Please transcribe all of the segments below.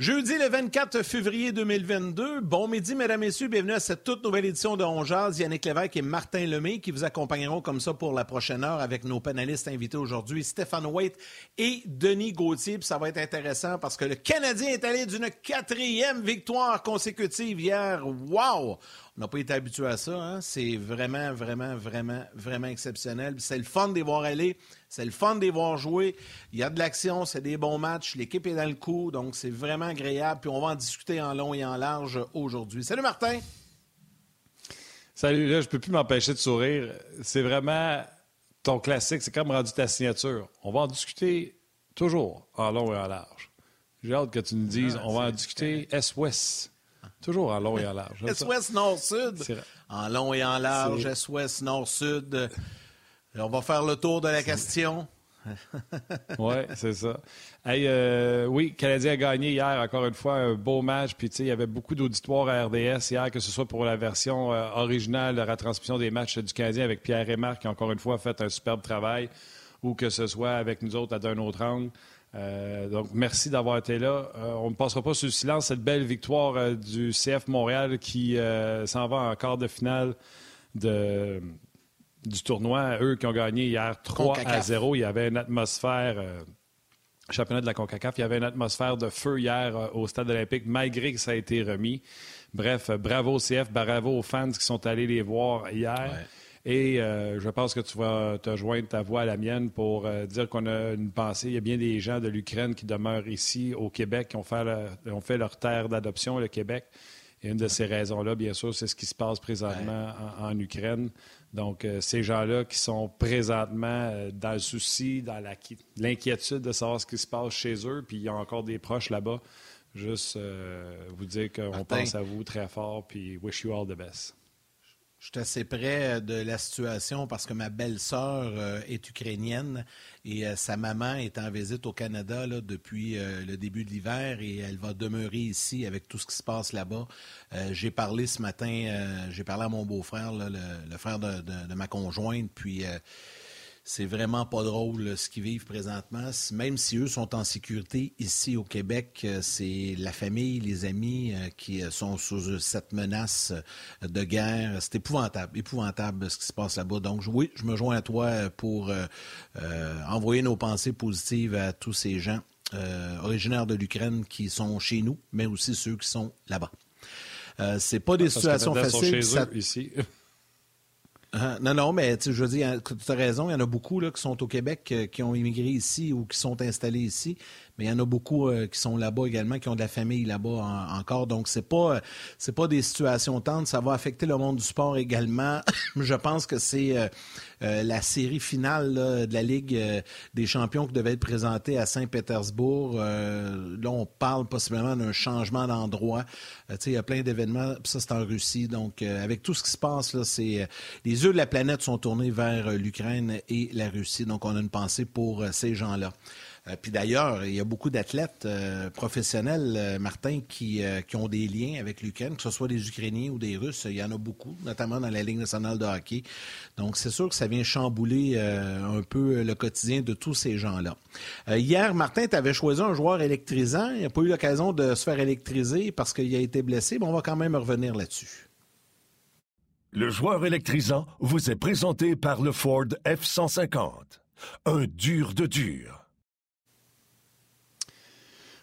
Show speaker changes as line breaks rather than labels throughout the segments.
Jeudi le 24 février 2022. Bon midi, mesdames, messieurs. Bienvenue à cette toute nouvelle édition de On Yannick Lévesque et Martin Lemay qui vous accompagneront comme ça pour la prochaine heure avec nos panélistes invités aujourd'hui, Stéphane Waite et Denis Gauthier. Puis ça va être intéressant parce que le Canadien est allé d'une quatrième victoire consécutive hier. Wow! On n'a pas été habitué à ça. Hein? C'est vraiment, vraiment, vraiment, vraiment exceptionnel. C'est le fun de les voir aller. C'est le fun de les voir jouer. Il y a de l'action, c'est des bons matchs. L'équipe est dans le coup, donc c'est vraiment agréable. Puis on va en discuter en long et en large aujourd'hui. Salut Martin!
Salut, là, je peux plus m'empêcher de sourire. C'est vraiment ton classique, c'est comme rendu ta signature. On va en discuter toujours en long et en large. J'ai hâte que tu nous dises, ah, on va en discuter S-Ouest. Toujours en long et en large.
S-Ouest, Nord-Sud. En long et en large, S-Ouest, Nord-Sud. On va faire le tour de la question.
oui, c'est ça. Euh, oui, Canadien a gagné hier, encore une fois, un beau match. Puis, il y avait beaucoup d'auditoires à RDS hier, que ce soit pour la version euh, originale de retransmission des matchs du Canadien avec Pierre et Marc, qui, encore une fois, a fait un superbe travail, ou que ce soit avec nous autres à d'un autre angle. Euh, donc, merci d'avoir été là. Euh, on ne passera pas sous le silence cette belle victoire euh, du CF Montréal qui s'en va en quart de finale de, du tournoi. Eux qui ont gagné hier 3 à 0. Il y avait une atmosphère, championnat de la CONCACAF, il y avait une atmosphère de feu hier au stade olympique, malgré que ça a été remis. Bref, bravo au CF, bravo aux fans qui sont allés les voir hier. Et euh, je pense que tu vas te joindre ta voix à la mienne pour euh, dire qu'on a une pensée. Il y a bien des gens de l'Ukraine qui demeurent ici au Québec, qui ont fait, leur terre d'adoption, le Québec. Et une de ces raisons-là, bien sûr, c'est ce qui se passe présentement en, Ukraine. Donc, euh, ces gens-là qui sont présentement dans le souci, dans l'inquiétude de savoir ce qui se passe chez eux, puis il y a encore des proches là-bas, juste vous dire qu'on pense à vous très fort, puis wish you all the best.
Je suis assez près de la situation parce que ma belle-sœur euh, est ukrainienne et euh, sa maman est en visite au Canada depuis euh, le début de l'hiver et elle va demeurer ici avec tout ce qui se passe là-bas. j'ai parlé ce matin, j'ai parlé à mon beau-frère, le, frère de, de, ma conjointe, puis c'est vraiment pas drôle ce qu'ils vivent présentement. Même si eux sont en sécurité ici au Québec, euh, c'est la famille, les amis euh, qui euh, sont sous cette menace de guerre. C'est épouvantable, épouvantable ce qui se passe là-bas. Donc oui, je me joins à toi pour envoyer nos pensées positives à tous ces gens originaires de l'Ukraine qui sont chez nous, mais aussi ceux qui sont là-bas. c'est pas des situations faciles.
ici.
Ah, non, non, mais je veux dire, tu as raison, il y en a beaucoup là, qui sont au Québec, euh, qui ont immigré ici ou qui sont installés ici mais il y en a beaucoup euh, qui sont là-bas également, qui ont de la famille là-bas encore. Donc, c'est pas euh, c'est pas des situations tendres. Ça va affecter le monde du sport également. Je pense que c'est euh, la série finale de la Ligue des champions qui devait être présentée à Saint-Pétersbourg. là, on parle possiblement d'un changement d'endroit. il y a plein d'événements. Ça, c'est en Russie. Donc, avec tout ce qui se passe, là, c'est les yeux de la planète sont tournés vers l'Ukraine et la Russie. Donc, on a une pensée pour ces gens-là. Euh, puis d'ailleurs, il y a beaucoup d'athlètes euh, professionnels, euh, Martin, qui, qui, ont des liens avec l'Ukraine, que ce soit des Ukrainiens ou des Russes. Il y en a beaucoup, notamment dans la Ligue nationale de hockey. Donc, c'est sûr que ça vient chambouler un peu le quotidien de tous ces gens-là. hier, Martin, tu avais choisi un joueur électrisant. Il n'a pas eu l'occasion de se faire électriser parce qu'il a été blessé, mais on va quand même revenir là-dessus.
Le joueur électrisant vous est présenté par le Ford F-150. Un dur de dur.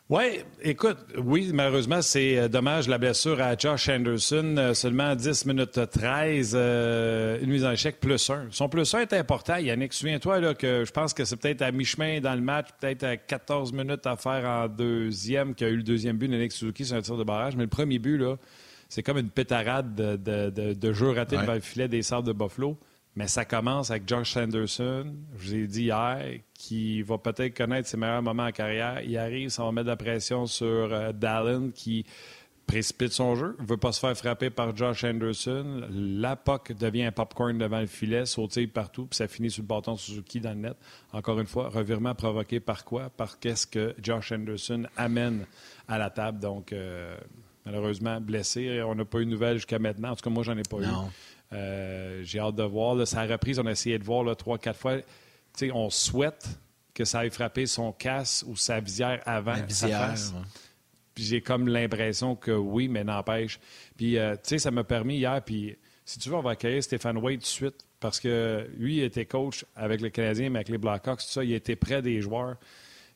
Oui, écoute, oui, malheureusement, c'est euh, dommage la blessure à Josh Anderson. Euh, seulement 10 minutes 13, euh, une mise en échec plus 1. Son plus 1 est important, Yannick. Souviens-toi là, que je pense que c'est peut-être à mi-chemin dans le match, peut-être à 14 minutes à faire en deuxième, qu'il y a eu le deuxième but de Nick Suzuki sur un tir de barrage. Mais le premier but, là, c'est comme une pétarade de, de, de, jeu raté devant le filet des Sables de Buffalo. Mais ça commence avec Josh Anderson, je vous ai dit hier, qui va peut-être connaître ses meilleurs moments en carrière. Il arrive, ça va mettre de la pression sur euh, Dallin, qui précipite son jeu, ne veut pas se faire frapper par Josh Anderson. La POC devient un popcorn devant le filet, sautille partout, puis ça finit sur le bâton Suzuki dans le net. Encore une fois, revirement provoqué par quoi? Par qu'est-ce que Josh Anderson amène à la table. Donc, euh, malheureusement, blessé. On n'a pas eu de nouvelles jusqu'à maintenant. En tout cas, moi, j'en ai pas eu. Euh, j'ai hâte de voir. Là, sa reprise, on a essayé de voir trois, quatre fois. on souhaite que ça ait frappé son casse ou sa visière avant
la visière,
j'ai comme l'impression que oui, mais n'empêche. Puis, euh, tu sais, ça m'a permis hier, puis si tu veux, on va accueillir Stéphane Wade tout de suite, parce que lui, il était coach avec le Canadien, mais avec les Blackhawks, tout ça, il était près des joueurs.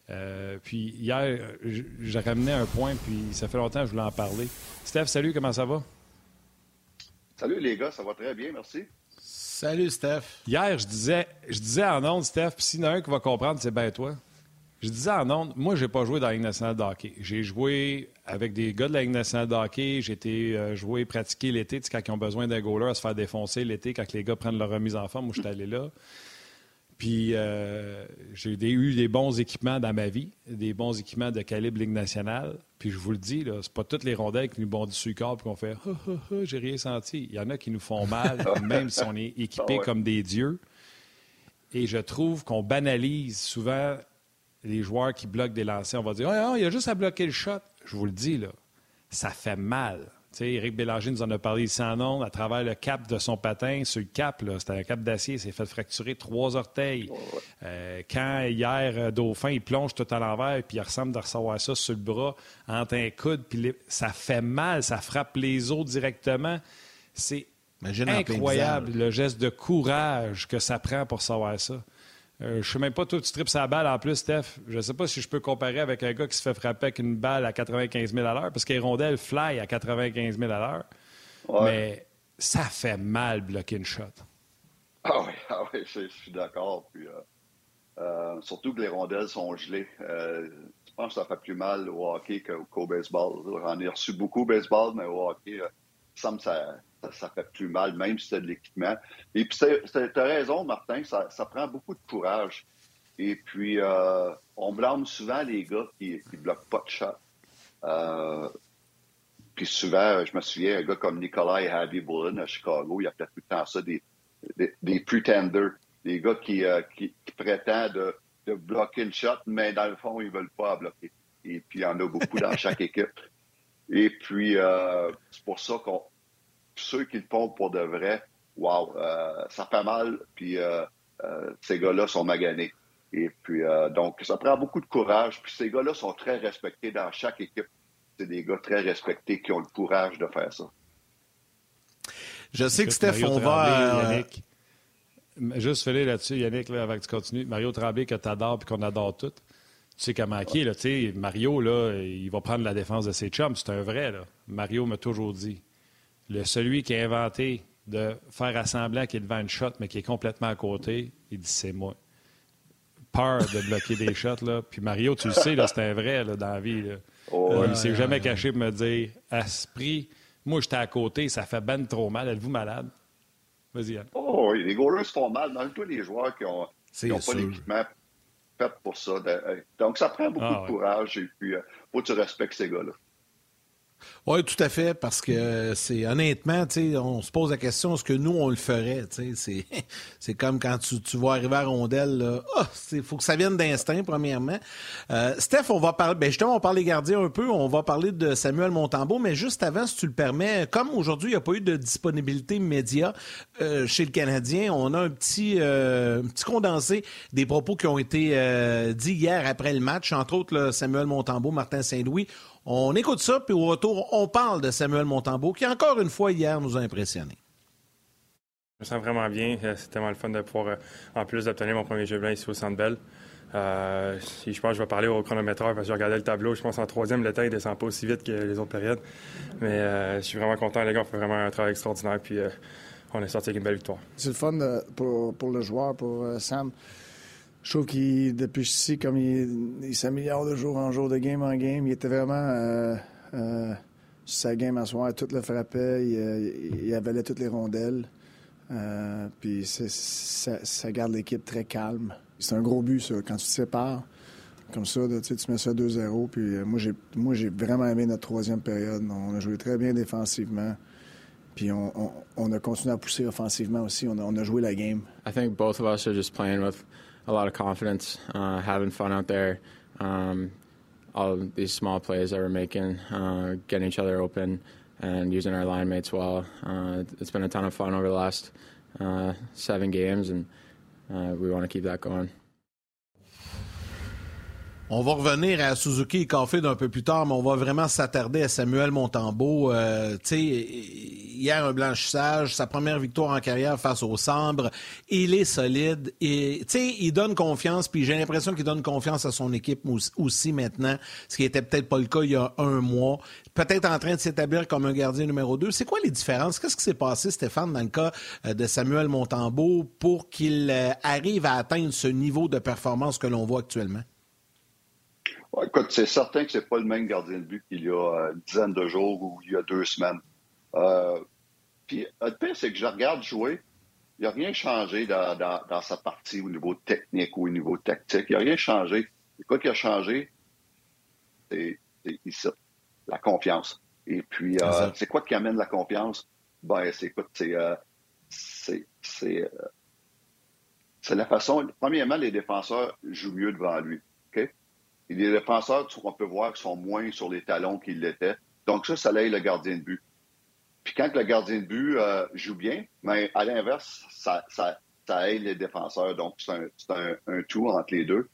Euh, puis hier, j'ai ramené un point, puis ça fait longtemps que je voulais en parler. Steph, salut, comment ça va?
Salut les gars, ça va très bien, merci.
Salut Steph.
Hier, je disais, je disais en ondes, Steph, puis s'il y en a un qui va comprendre, c'est bien toi. Je disais en ondes, moi, j'ai pas joué dans la Ligue nationale de hockey. J'ai joué avec des gars de la Ligue nationale de hockey. J'ai été euh, joué, pratiquer l'été, quand ils ont besoin d'un goaler à se faire défoncer l'été, quand les gars prennent leur remise en forme. Moi, je suis allé là. Puis euh, j'ai eu des bons équipements dans ma vie, des bons équipements de calibre Ligue nationale. Puis je vous le dis, ce c'est pas toutes les rondelles qui nous bondissent sur le corps et qu'on fait j'ai rien senti. Il y en a qui nous font mal, même si on est équipés ah comme des dieux. Et je trouve qu'on banalise souvent les joueurs qui bloquent des lancers, on va dire ah, il y a juste à bloquer le shot. Je vous le dis, là, ça fait mal. Sais, Éric Bélanger nous en a parlé ici en ondes, à travers le cap de son patin. Sur le cap, c'était un cap d'acier, il s'est fait fracturer trois orteils. Euh, quand hier, euh, Dauphin, il plonge tout à l'envers, puis il ressemble de recevoir ça sur le bras, entre un coude, puis ça fait mal, ça frappe les os directement. C'est incroyable le geste de courage que ça prend pour savoir ça. Euh, je ne sais même pas, toi, tu tripes sa balle en plus, Steph. Je ne sais pas si je peux comparer avec un gars qui se fait frapper avec une balle à 95 000 à l'heure, parce que les rondelles fly à 95 000 à l'heure. Mais ça fait mal bloquer une shot.
Ah oui, ah oui je, suis d'accord. Puis, euh, euh, surtout que les rondelles sont gelées. je pense que ça fait plus mal au hockey qu'au baseball. J'en ai reçu beaucoup au baseball, mais au hockey, ça me ça ça, fait plus mal, même si c'est de l'équipement. Et puis, tu as raison, Martin, ça, prend beaucoup de courage. Et puis, euh, on blâme souvent les gars qui ne bloquent pas de shot. Euh, puis souvent, je me souviens, un gars comme Nikolai Harvey Bullen à Chicago, il y a peut-être tout le temps ça, des, des, pretenders, des gars qui, euh, qui, prétendent de, bloquer le shot, mais dans le fond, ils ne veulent pas bloquer. Et puis, il y en a beaucoup dans chaque équipe. Et puis, c'est pour ça qu'on ceux qui le font pour de vrai, wow, euh, ça fait mal, puis euh, euh, ces gars-là sont maganés. Et puis, donc, ça prend beaucoup de courage, puis ces gars-là sont très respectés dans chaque équipe. C'est des gars très respectés qui ont le courage de faire ça.
Je sais que Steph, on va.
Yannick, juste filer là-dessus, Yannick, là, avant que tu continues. Mario Tremblay, que tu adores et qu'on adore tout. Tu sais comment qui là, Mario, là, il va prendre la défense de ses chums. C'est un vrai, là. Mario m'a toujours dit le, celui qui a inventé de faire assembler qu'il est devant une shot, mais qui est complètement à côté, il dit c'est moi. Peur de bloquer des shots. Là. Puis Mario, tu le sais, c'est un vrai là, dans la vie. Là. Oh, il s'est jamais caché pour me dire à ce prix, moi j'étais à côté, ça fait ben trop mal. Êtes-vous malade? Vas-y, Yann.
Oh, les goalers se font mal. Dans tous les joueurs qui n'ont pas l'équipement fait pour ça. Euh, donc, ça prend beaucoup ah, de courage et puis, il euh, faut que tu respectes ces gars-là.
Oui, tout à fait, parce que c'est honnêtement, on se pose la question, est-ce que nous, on le ferait? C'est, comme quand tu, tu vois arriver à Rondelle, il oh, faut que ça vienne d'instinct, premièrement. Euh, Steph, on va parler, ben justement, on parle des gardiens un peu, on va parler de Samuel Montambeau, mais juste avant, si tu le permets, comme aujourd'hui, il n'y a pas eu de disponibilité média euh, chez le Canadien, on a un petit, euh, petit condensé des propos qui ont été dits hier après le match, entre autres Samuel Montambeau, Martin Saint-Louis. On écoute ça, puis au retour, on parle de Samuel Montambeau, qui encore une fois hier nous a impressionnés.
Je me sens vraiment bien. Euh, c'était tellement le fun de pouvoir, euh, en plus d'obtenir mon premier jeu blanc ici au Centre Bell. Euh, je pense que je vais parler au chronométreur parce que j'ai regardé le tableau. Je pense en troisième, le temps ne descend pas aussi vite que les autres périodes. Mais je suis vraiment content. Les gars ont fait vraiment un travail extraordinaire. Puis on est sorti avec une belle victoire.
C'est le fun pour, pour, le joueur, pour Sam je trouve qu'il, depuis ici, comme il, s'améliore de jour en jour, de game en game, il était vraiment euh, euh, sa game à soir. Tout le frappait, il, avalait toutes les rondelles. Euh, puis ça, garde l'équipe très calme. C'est un gros but, ça. Quand tu te sépares, comme ça. tu mets ça 2-0. Puis moi, j'ai, moi, j'ai vraiment aimé notre troisième période. On a joué très bien défensivement. Puis on, a continué à pousser offensivement aussi. On a, on a, joué la game.
I think both of us are just playing a lot of confidence, uh, having fun out there. Um, all these small plays that we're making, uh, getting each other open, and using our line mates well. Uh, it's been a ton of fun over the last uh, seven games, and uh, we want to keep that going.
On va revenir à Suzuki et Caulfield un peu plus tard, mais on va vraiment s'attarder à Samuel Montembeau. Euh, hier, un blanchissage, sa première victoire en carrière face au Sambre. Il est solide. Et, il donne confiance, puis j'ai l'impression qu'il donne confiance à son équipe aussi maintenant, ce qui était peut-être pas le cas il y a un mois. Peut-être en train de s'établir comme un gardien numéro deux. C'est quoi les différences? Qu'est-ce qui s'est passé, Stéphane, dans le cas euh, de Samuel Montembeau pour qu'il euh, arrive à atteindre ce niveau de performance que l'on voit actuellement?
Écoute, c'est certain que c'est pas le même gardien de but qu'il y a euh, une dizaine de jours ou il y a deux semaines. Euh, puis le pire, c'est que je regarde jouer, il n'y a rien changé dans, dans, sa partie au niveau technique ou au niveau tactique. Il n'y a rien changé. Et quoi qui a changé, c'est la confiance. Et puis, euh, c'est quoi qui amène la confiance? Ben, c'est écoute, c'est euh, c'est c'est la façon. Premièrement, les défenseurs jouent mieux devant lui. OK? les défenseurs, on peut voir, sont moins sur les talons qu'ils l'étaient. Donc ça, ça aide le gardien de but. Puis quand le gardien de but euh, joue bien, mais à l'inverse, ça, ça, aide les défenseurs. Donc c'est un, un, tout entre les deux.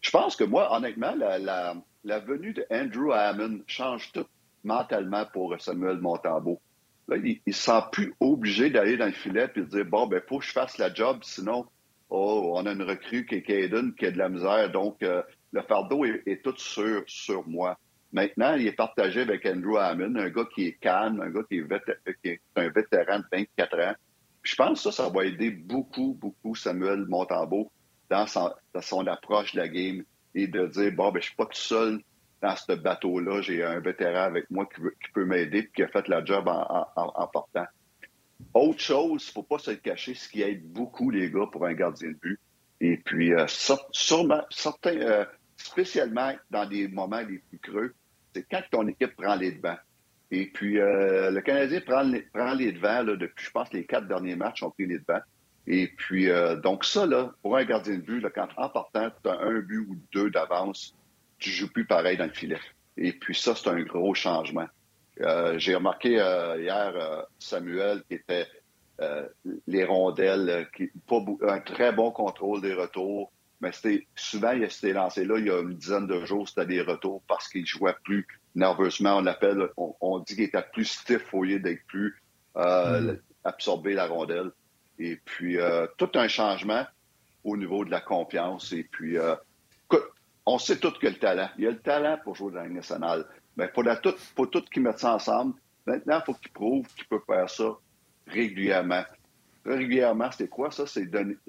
Je pense que moi, honnêtement, la, la, venue de Andrew Hammond change tout mentalement pour Samuel Montambeau. Là, il ne se sent plus obligé d'aller dans le filet et de dire Bon, ben, faut que je fasse la job, sinon, oh, on a une recrue qui est Caden qui a de la misère. Donc, euh, le fardeau est, tout sur, sur moi. Maintenant, il est partagé avec Andrew Hammond, un gars qui est calme, un gars qui est, un vétéran de 24 ans. je pense que ça, ça va aider beaucoup, beaucoup Samuel Montembeau dans son, approche de la game et de dire, bon, ben, je suis pas tout seul dans ce bateau-là, j'ai un vétéran avec moi qui, peut m'aider et qui a fait la job en, portant. Autre chose, faut pas se le cacher, ce qui aide beaucoup les gars pour un gardien de but. Et puis, euh, sûrement, certains, euh, spécialement dans des moments les plus creux, c'est quand ton équipe prend les devants. Et puis, euh, le Canadien prend les, prend les devants depuis, je pense, les quatre derniers matchs ont pris les devants. Et puis, euh, donc ça, là, pour un gardien de but, là, quand en partant, tu as un but ou deux d'avance, tu joues plus pareil dans le filet. Et puis ça, c'est un gros changement. Euh, j'ai remarqué hier Samuel qui était les rondelles, qui, pas, un très bon contrôle des retours, mais c'était souvent, il s'était lancé là il y a une dizaine de jours, c'était des retours parce qu'il jouait plus nerveusement. On l'appelle, on, dit qu'il était plus stiff au lieu d'être plus euh, mm. absorbé la rondelle. Et puis, euh, tout un changement au niveau de la confiance. Et puis, euh, on sait tout que le talent. Il y a le talent pour jouer dans la nationale. Mais il faut, tout, faut tout qu'ils mettent ça ensemble. Maintenant, il faut qu'il prouve qu'il peut faire ça régulièrement. Régulièrement, c'est quoi ça? C'est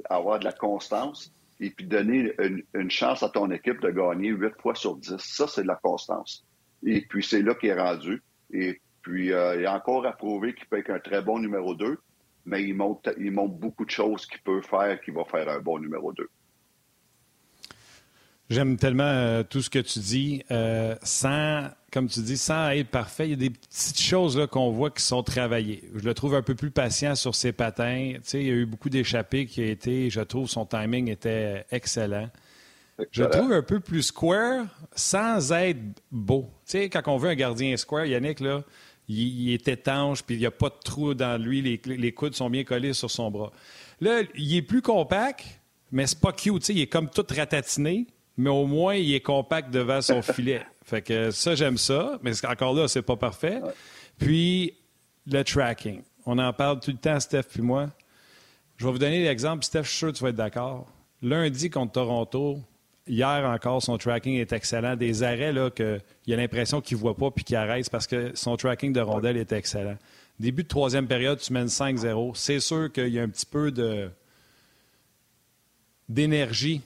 avoir de la constance et puis donner une, chance à ton équipe de gagner 8 fois sur 10. Ça, c'est de la constance. Et puis, c'est là qu'il est rendu. Et puis, euh, il a encore à prouver qu'il peut être un très bon numéro 2, mais il montre, il montre beaucoup de choses qu'il peut faire qui va faire un bon numéro 2.
J'aime tellement euh, tout ce que tu dis. Euh, sans, comme tu dis, sans être parfait, il y a des petites choses qu'on voit qui sont travaillées. Je le trouve un peu plus patient sur ses patins. Tu sais, il y a eu beaucoup d'échappées qui a été, je trouve, son timing était excellent. Je le trouve un peu plus square sans être beau. Tu sais, quand on veut un gardien square, Yannick, là, il, est étanche, puis il n'y a pas de trou dans lui, les, les, coudes sont bien collés sur son bras. Là, il est plus compact, mais c'est pas cute. Tu sais, il est comme tout ratatiné mais au moins, il est compact devant son filet. Fait que ça, j'aime ça, mais encore là, c'est pas parfait. Puis, le tracking. On en parle tout le temps, Steph puis moi. Je vais vous donner l'exemple, Steph, je suis sûr que tu vas être d'accord. Lundi contre Toronto, hier encore, son tracking est excellent. Des arrêts là, que, il a l'impression qu'il ne voit pas puis qu'il arrête parce que son tracking de rondelle est excellent. Début de troisième période, tu mènes 5-0. C'est sûr qu'il y a un petit peu de d'énergie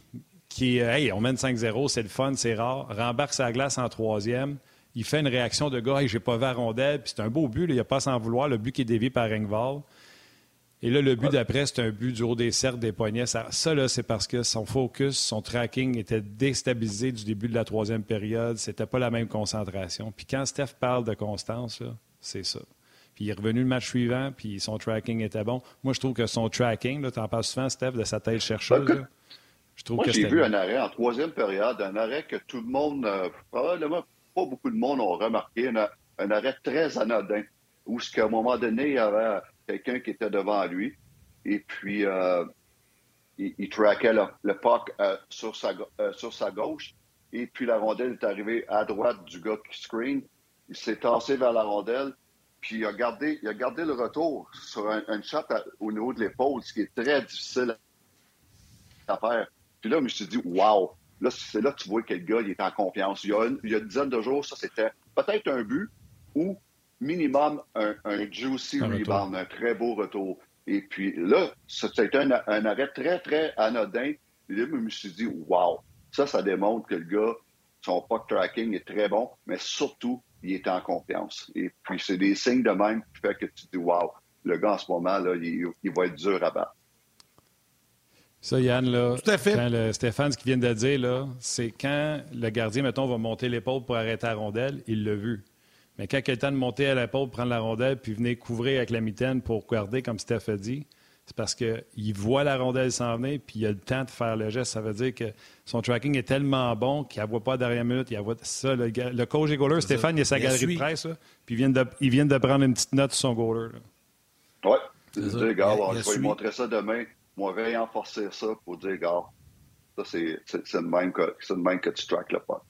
qui Hey, on mène 5-0, c'est le fun, c'est rare. Rembarque sa glace en troisième. Il fait une réaction de gars, hey, j'ai pas vu rondelle, puis c'est un beau but, il n'y a pas à s'en vouloir, le but qui est dévié par Engvall. Et là, le but d'après, c'est un but du haut des cercles, des poignets. Ça, ça là, c'est parce que son focus, son tracking était déstabilisé du début de la troisième période. C'était pas la même concentration. Puis quand Steph parle de constance, c'est ça. Puis il est revenu le match suivant, puis son tracking était bon. Moi, je trouve que son tracking, tu en parles souvent, Steph, de sa tête chercheuse.
Ben, je trouve Moi, j'ai vu un arrêt en troisième période, un arrêt que tout le monde, euh, probablement pas beaucoup de monde ont remarqué, un, arrêt très anodin, où ce qu'à un moment donné, il y avait quelqu'un qui était devant lui, et puis euh, il, traquait le, le puck euh, sur, sa, sur sa gauche, et puis la rondelle est arrivée à droite du gars qui screen. Il s'est tassé vers la rondelle, puis il a gardé, il a gardé le retour sur un, shot au niveau de l'épaule, ce qui est très difficile à faire. Puis là, je me suis dit, wow, là, c'est là que tu vois que le gars, il est en confiance. Il y a une, il y a une dizaine de jours, ça, c'était peut-être un but ou minimum un, juicy rebound, un très beau retour. Et puis là, c'était un, un arrêt très, très anodin. Et là, je me suis dit, wow, ça, ça démontre que le gars, son puck tracking est très bon, mais surtout, il est en confiance. Et puis, c'est des signes de même qui fait que tu te dis, wow, le gars en ce moment, là, il, va être dur à battre.
Ça, Yann, là, Tout à fait. Quand le Stéphane, ce qu'il vient de dire, là, c'est quand le gardien, mettons, va monter l'épaule pour arrêter la rondelle, il l'a vu. Mais quand il a le temps de monter à l'épaule, prendre la rondelle, puis venir couvrir avec la mitaine pour garder, comme Steph a dit, c'est parce qu'il voit la rondelle s'en venir, puis il a le temps de faire le geste. Ça veut dire que son tracking est tellement bon qu'il ne voit pas derrière minute. Il voit ça. Le, le coach et goaler, Stéphane, il a sa galerie de presse, puis il vient de, il vient de prendre une petite note sur son goaler.
Oui. Gars, je vais lui montrer ça demain. Moi, vais renforcer ça pour dire, gars, ça, c'est le même que, même que tu traques le pas.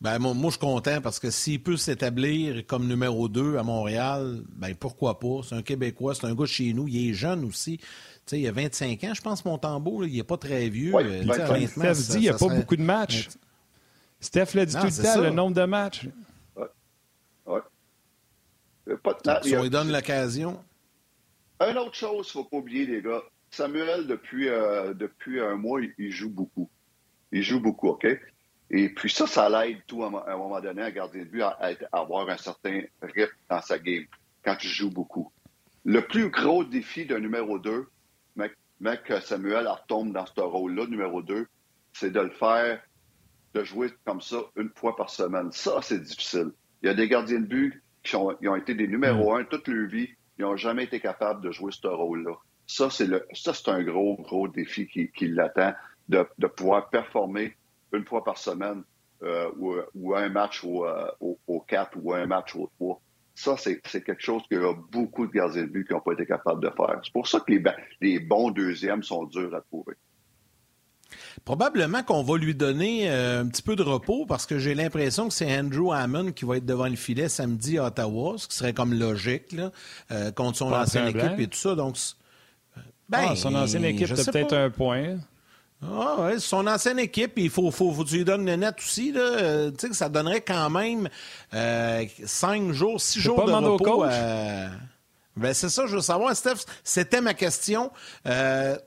Ben, moi, moi, je suis content parce que s'il peut s'établir comme numéro 2 à Montréal, ben pourquoi pas? C'est un Québécois, c'est un gars chez nous, il est jeune aussi. sais, il a 25 ans, je pense, Montembeau, il n'est pas très vieux.
Ouais, euh, Steph dit, il n'y a pas beaucoup de matchs. Steph l'a dit tout le temps, le nombre de matchs.
Oui. Ouais.
Pas de... Ça lui donne l'occasion.
Une autre chose, il ne faut pas oublier, les gars. Samuel, depuis, euh, depuis un mois, il joue beaucoup. Il joue beaucoup, OK? Et puis ça, ça l'aide tout à, un moment donné, à garder le but, à, avoir un certain rythme dans sa game quand tu joues beaucoup. Le plus gros défi d'un numéro 2, mec, mec Samuel retombe dans ce rôle-là, numéro 2, c'est de le faire, de jouer comme ça une fois par semaine. Ça, c'est difficile. Il y a des gardiens de but qui ont, été des numéros 1 mm. toute leur vie, ils n'ont jamais été capables de jouer ce rôle-là. Ça, c'est le, ça, c'est un gros, gros défi qui, qui l'attend, de, de pouvoir performer une fois par semaine euh, ou, un match au, euh, au, 4 ou un match au 3. Ça, c'est quelque chose qu'il y a beaucoup de gardiens de but qui n'ont pas été capables de faire. C'est pour ça que les, les, bons deuxièmes sont durs à trouver.
Probablement qu'on va lui donner euh, un petit peu de repos parce que j'ai l'impression que c'est Andrew Hammond qui va être devant le filet samedi à Ottawa, ce qui serait comme logique là, contre son ancienne équipe et tout ça. Donc,
ben, ah, son ancienne équipe, c'est peut-être un point.
Ah ouais, son ancienne équipe, il faut, faut, faut, tu lui donnes le net aussi. Là, euh, tu sais que ça donnerait quand même euh, cinq jours, six jours de repos. Euh, ben c'est ça, je veux savoir, Steph. C'était ma question.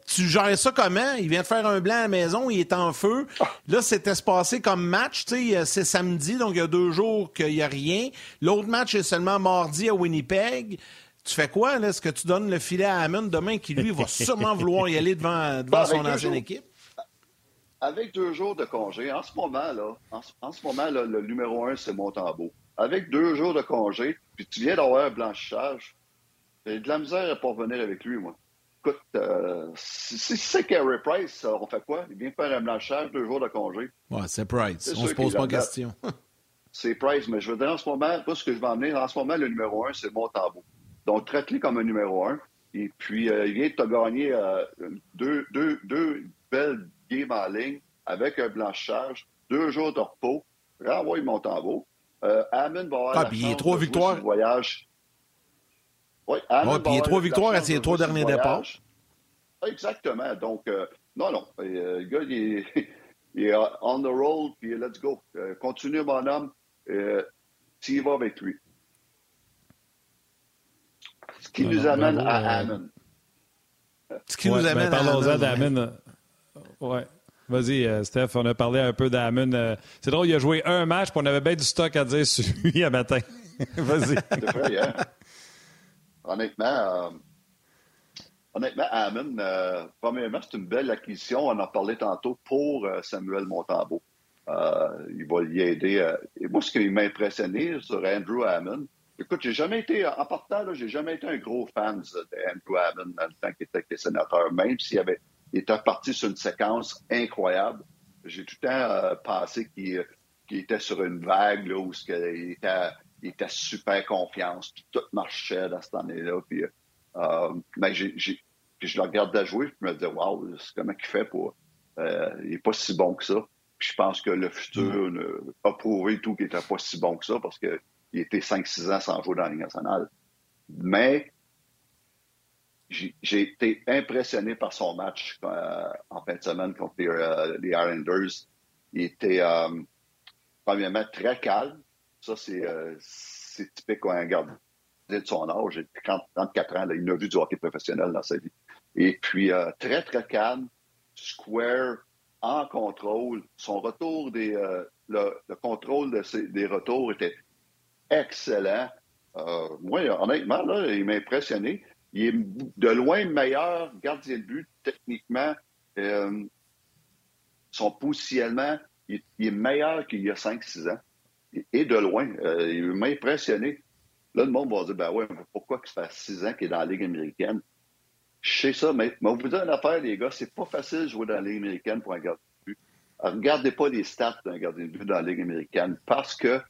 Tu gères ça comment? Il vient de faire un blanc à la maison, il est en feu. Là, c'était se passer comme match. Tu sais, c'est samedi, donc il y a deux jours qu'il n'y a rien. L'autre match est seulement mardi à Winnipeg. Tu fais quoi, là? Est-ce que tu donnes le filet à Hammond demain qui, lui, va sûrement vouloir y aller devant, devant son ancienne équipe?
avec deux jours de congé, en ce moment, là, en, ce moment, là, le numéro un, c'est Montembeau. Avec deux jours de congé, puis tu viens d'avoir un blanchissage, j'ai de la misère à pas revenir avec lui, moi. Écoute, euh, si, c'est Carey Price, on fait quoi? Il vient faire un blanchissage, deux jours de congé.
Ouais, c'est Price. On se pose pas de question.
c'est Price, mais je veux dire, en ce moment, pas ce que je vais emmener, en ce moment, le numéro un, c'est Montembeau. Donc, traite-le comme un numéro un. Et puis, euh, il vient de te gagner euh, deux, deux, deux belles game en ligne avec un blanchissage, deux jours de repos, renvoie Montembeau. Euh, Amon va avoir
ah, puis il y a trois victoires.
Voyage.
Oui, Amon puis il trois victoires à ses trois derniers départs.
Exactement. Donc, euh, non, non. Le gars, il est, il est, on the roll, puis let's go. Continue, mon homme. y vas avec lui. Ce qui nous amène à Amon.
Ce qui nous ben, amène à
Parlons-en d'Amon. Ouais. Vas-y, euh, Steph, on a parlé un peu d'Amon. Euh, c'est drôle, il a joué un match, puis on avait bien du stock à dire sur lui à matin. Vas-y.
Hein? Honnêtement, euh, honnêtement, Hammond, euh, premièrement, c'est une belle acquisition. On en parlait tantôt pour euh, Samuel Montambeau. il va y aider. et moi, ce qui m'a impressionné sur Andrew Hammond, écoute, j'ai jamais été, en partant, j'ai jamais été un gros fan d'Andrew Hammond dans le temps qu'il était avec les sénateurs, même s'il avait était parti sur une séquence incroyable. J'ai tout le temps pensé qu'il était sur une vague là, où il était, il était super confiance, puis tout marchait dans cette année-là. Puis, euh, mais j'ai, puis je le regardais jouer, puis je me disais, waouh, comment il fait pour. Euh, il n'est pas si bon que ça. Puis je pense que le futur mm. a prouvé tout qu'il n'était pas si bon que ça parce qu'il était 5-6 ans sans jouer dans la Ligue nationale. Mais j'ai été impressionné par son match euh, en fin de semaine contre les, euh, Islanders. Il était, euh, premièrement, très calme. Ça, c'est typique quand un gardien de son âge. Il 34 ans. Il n'a vu du hockey professionnel dans sa vie. Et puis, très, très calme. Square, en contrôle. Son retour des... Le, contrôle des retours était excellent. moi, honnêtement, là, il m'a impressionné. Il est de loin meilleur gardien de but techniquement. Euh, son positionnement, il, est meilleur qu'il y a 5-6 ans. Et de loin. Euh, il m'a impressionné. Là, le monde va dire, ben ouais, pourquoi que ça fait 6 ans qu'il est dans la Ligue américaine? Je sais ça, mais, mais vous dire une affaire, les gars, c'est pas facile de jouer dans la Ligue américaine pour un gardien de but. regardez pas les stats d'un gardien de but dans la Ligue américaine parce que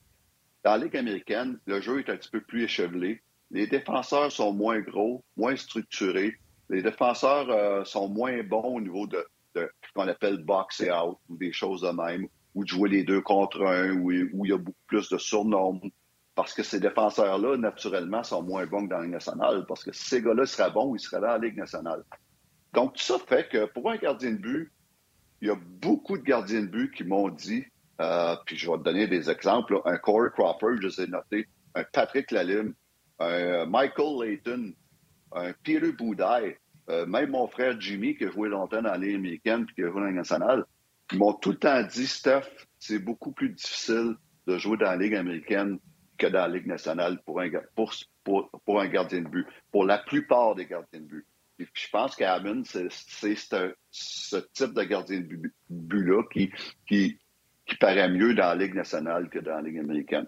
dans la Ligue américaine, le jeu est un petit peu plus échevelé les défenseurs sont moins gros, moins structurés. Les défenseurs euh, sont moins bons au niveau de, ce qu'on appelle box et out ou des choses de même, ou de jouer les deux contre un, où, il y a beaucoup plus de surnombre. Parce que ces défenseurs-là, naturellement, sont moins bons que dans la Ligue nationale. Parce que si ces gars-là seraient bons, ils seraient dans la Ligue nationale. Donc, tout ça fait que pour un gardien de but, il y a beaucoup de gardiens de but qui m'ont dit, euh, puis je vais te donner des exemples, un Corey Crawford, je sais noter, un Patrick Lalime, un euh, Michael Layton, un Peter Boudaille, euh, même mon frère Jimmy, qui a joué longtemps dans la Ligue américaine puis qui a joué dans la nationale, ils m'ont tout le temps dit, Steph, c'est beaucoup plus difficile de jouer dans la Ligue américaine que dans la Ligue nationale pour un, gardien de but, pour la plupart des gardiens de but. Et je pense qu'Hammond, c'est ce type de gardien de but-là qui, qui paraît mieux dans la Ligue nationale que dans la Ligue américaine.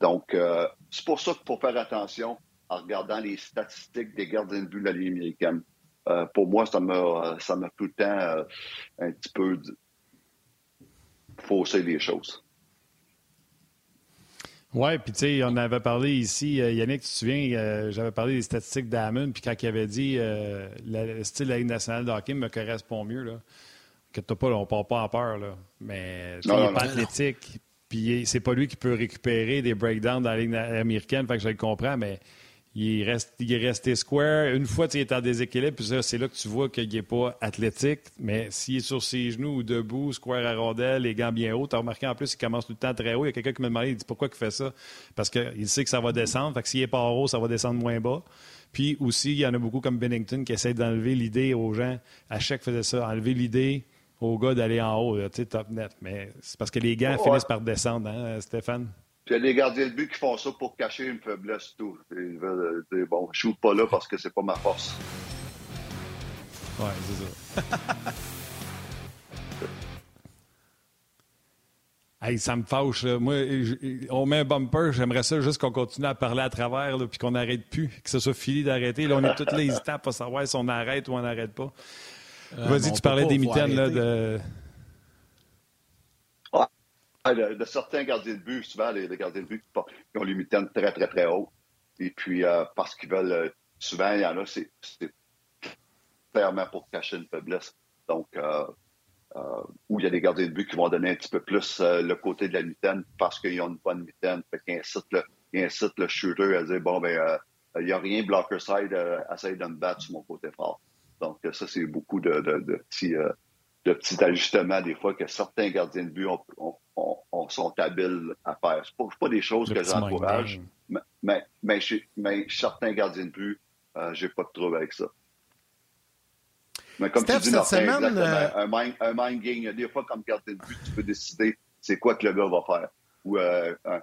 Donc, euh, c'est pour ça qu'il faut faire attention en regardant les statistiques des gardiens de but de la Ligue américaine. Euh, pour moi, ça m'a, ça tout le temps euh, un petit peu faussé les choses.
Oui, puis tu sais, on avait parlé ici, Yannick, tu te souviens, j'avais parlé des statistiques d'Amon, puis quand il avait dit le style de la Ligue nationale de hockey me correspond mieux, là. Que pas, on part pas en peur, là. Mais il n'est pas athlétique, puis c'est pas lui qui peut récupérer des breakdowns dans la Ligue américaine, fait que je le comprends, mais il, reste, il est resté square. Une fois, il est en déséquilibre, puis c'est là que tu vois qu'il n'est pas athlétique. Mais s'il est sur ses genoux ou debout, square à rondelle, les gants bien hauts, tu as remarqué en plus, il commence tout le temps très haut. Il y a quelqu'un qui m'a demandé, il dit pourquoi il fait ça? Parce qu'il sait que ça va descendre. Fait que s'il est pas en haut, ça va descendre moins bas. Puis aussi, il y en a beaucoup comme Bennington qui essaie d'enlever l'idée aux gens. À chaque faisait ça, enlever l'idée au gars d'aller en haut, tu sais, top net. Mais c'est parce que les gars finissent par descendre, hein, Stéphane?
Puis il y a des gardiens de but qui font ça pour cacher une faiblesse, tout. Ils veulent dire, bon, je joue pas là parce que c'est pas ma force.
Ouais, c'est ça. hey, ça me fâche. Moi, on met un bumper, j'aimerais ça juste qu'on continue à parler à travers, puis qu'on n'arrête plus, que ce soit fini d'arrêter. Là, on est tous les hésitants pour savoir si on arrête ou on n'arrête pas. Euh, Vas-y, tu parlais des mitaines là, de.
de, certains gardiens de but, souvent les, gardiens de but qui, ont les mitaines très, très, très hautes. Et puis, euh, parce qu'ils veulent. Euh, souvent, il y en a, c'est clairement pour cacher une faiblesse. Donc, où il y a des gardiens de but qui vont donner un petit peu plus le côté de la mitaine parce qu'ils ont une bonne mitaine. Fait qu'ils incitent le, incite le shooter à dire bon, ben, il n'y a rien, blocker side, essaye de me battre sur mon côté fort. Donc, ça, c'est beaucoup de, petits, euh, de petits ajustements, des fois, que certains gardiens de but sont habiles à faire. Ce pas, pas des choses que j'encourage, mais, mais, certains gardiens de but, euh, j'ai pas de trouble avec ça. Mais comme tu dis, euh, un, mind, un mind game, il y a des fois, comme gardien de but, tu peux décider c'est quoi que le gars va faire. Ou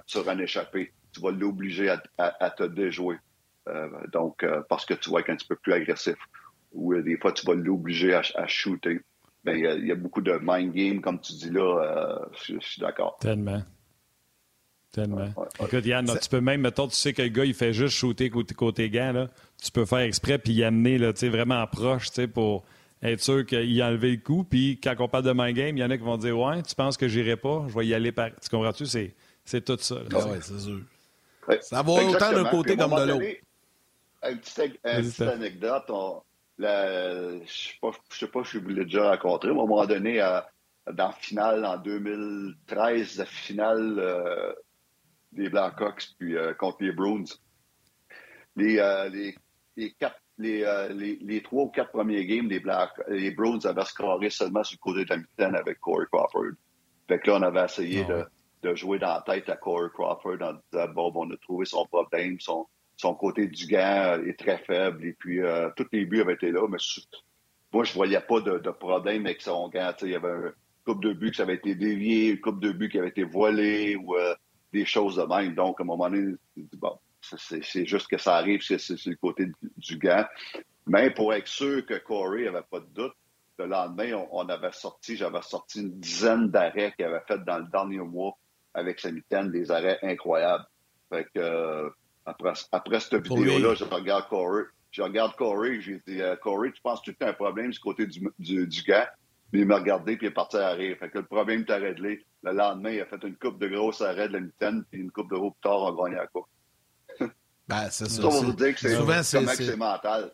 sur un échappé, tu vas l'obliger à, te déjouer. donc, parce que tu vas être un petit peu plus agressif où des fois tu vas l'obliger à, à, shooter. Ben, il y, a beaucoup de mind game, comme tu dis là, je, suis d'accord.
Tellement. Tellement. Écoute, Yann, tu peux même, mettons, tu sais que le gars, il fait juste shooter côté, côté gant, là. tu peux faire exprès puis y amener là, vraiment proche pour être sûr qu'il a enlevé le coup. Puis quand on parle de mind game, il y en a qui vont dire Ouais, tu penses que j'irai pas, je vais y aller par. Tu comprends-tu? C'est, c'est tout ça.
Ah oui, c'est sûr. Ça va autant d'un côté comme de l'autre.
Une petite, anecdote. Je ne sais pas si je vous l'ai déjà raconté. À un moment donné, dans la finale en 2013, la finale euh, des Blackhawks puis, euh, contre les Bruins, les, euh, les, les, quatre, les, les, trois ou quatre premiers games des Black, les Bruins avaient scoré seulement sur le côté de la mi avec Corey Crawford. Fait que là, on avait essayé ah de de jouer dans la tête à Corey Crawford en disant bon, on a trouvé son problème, son, son côté du gant est très faible et puis euh, tous les buts avaient été là, mais moi je voyais pas de, problème avec son gant. Il y avait un couple de buts qui avait été dévié, une couple de buts qui avait été voilé ou euh, des choses de même. Donc à un moment donné, c'est juste que ça arrive, c'est le côté du, gant. Mais pour être sûr que Corey avait pas de doute, le lendemain, on, avait sorti, j'avais sorti une dizaine d'arrêts qu'il avait fait dans le dernier mois avec sa mitaine, des arrêts incroyables. Fait que, euh, après, après cette vidéo-là, je regarde Corey. Je regarde Corey, j'ai dit, euh, Corey, tu penses que tu as un problème du côté du, du, du gars? Mais il m'a regardé puis il est parti à rire. Fait que le problème était réglé. Le lendemain, il a fait une coupe de grosses arrêts de la mitaine puis une coupe de plus tard, on a gagné la coupe.
ben, c'est ça.
Dire que souvent, c'est, mental.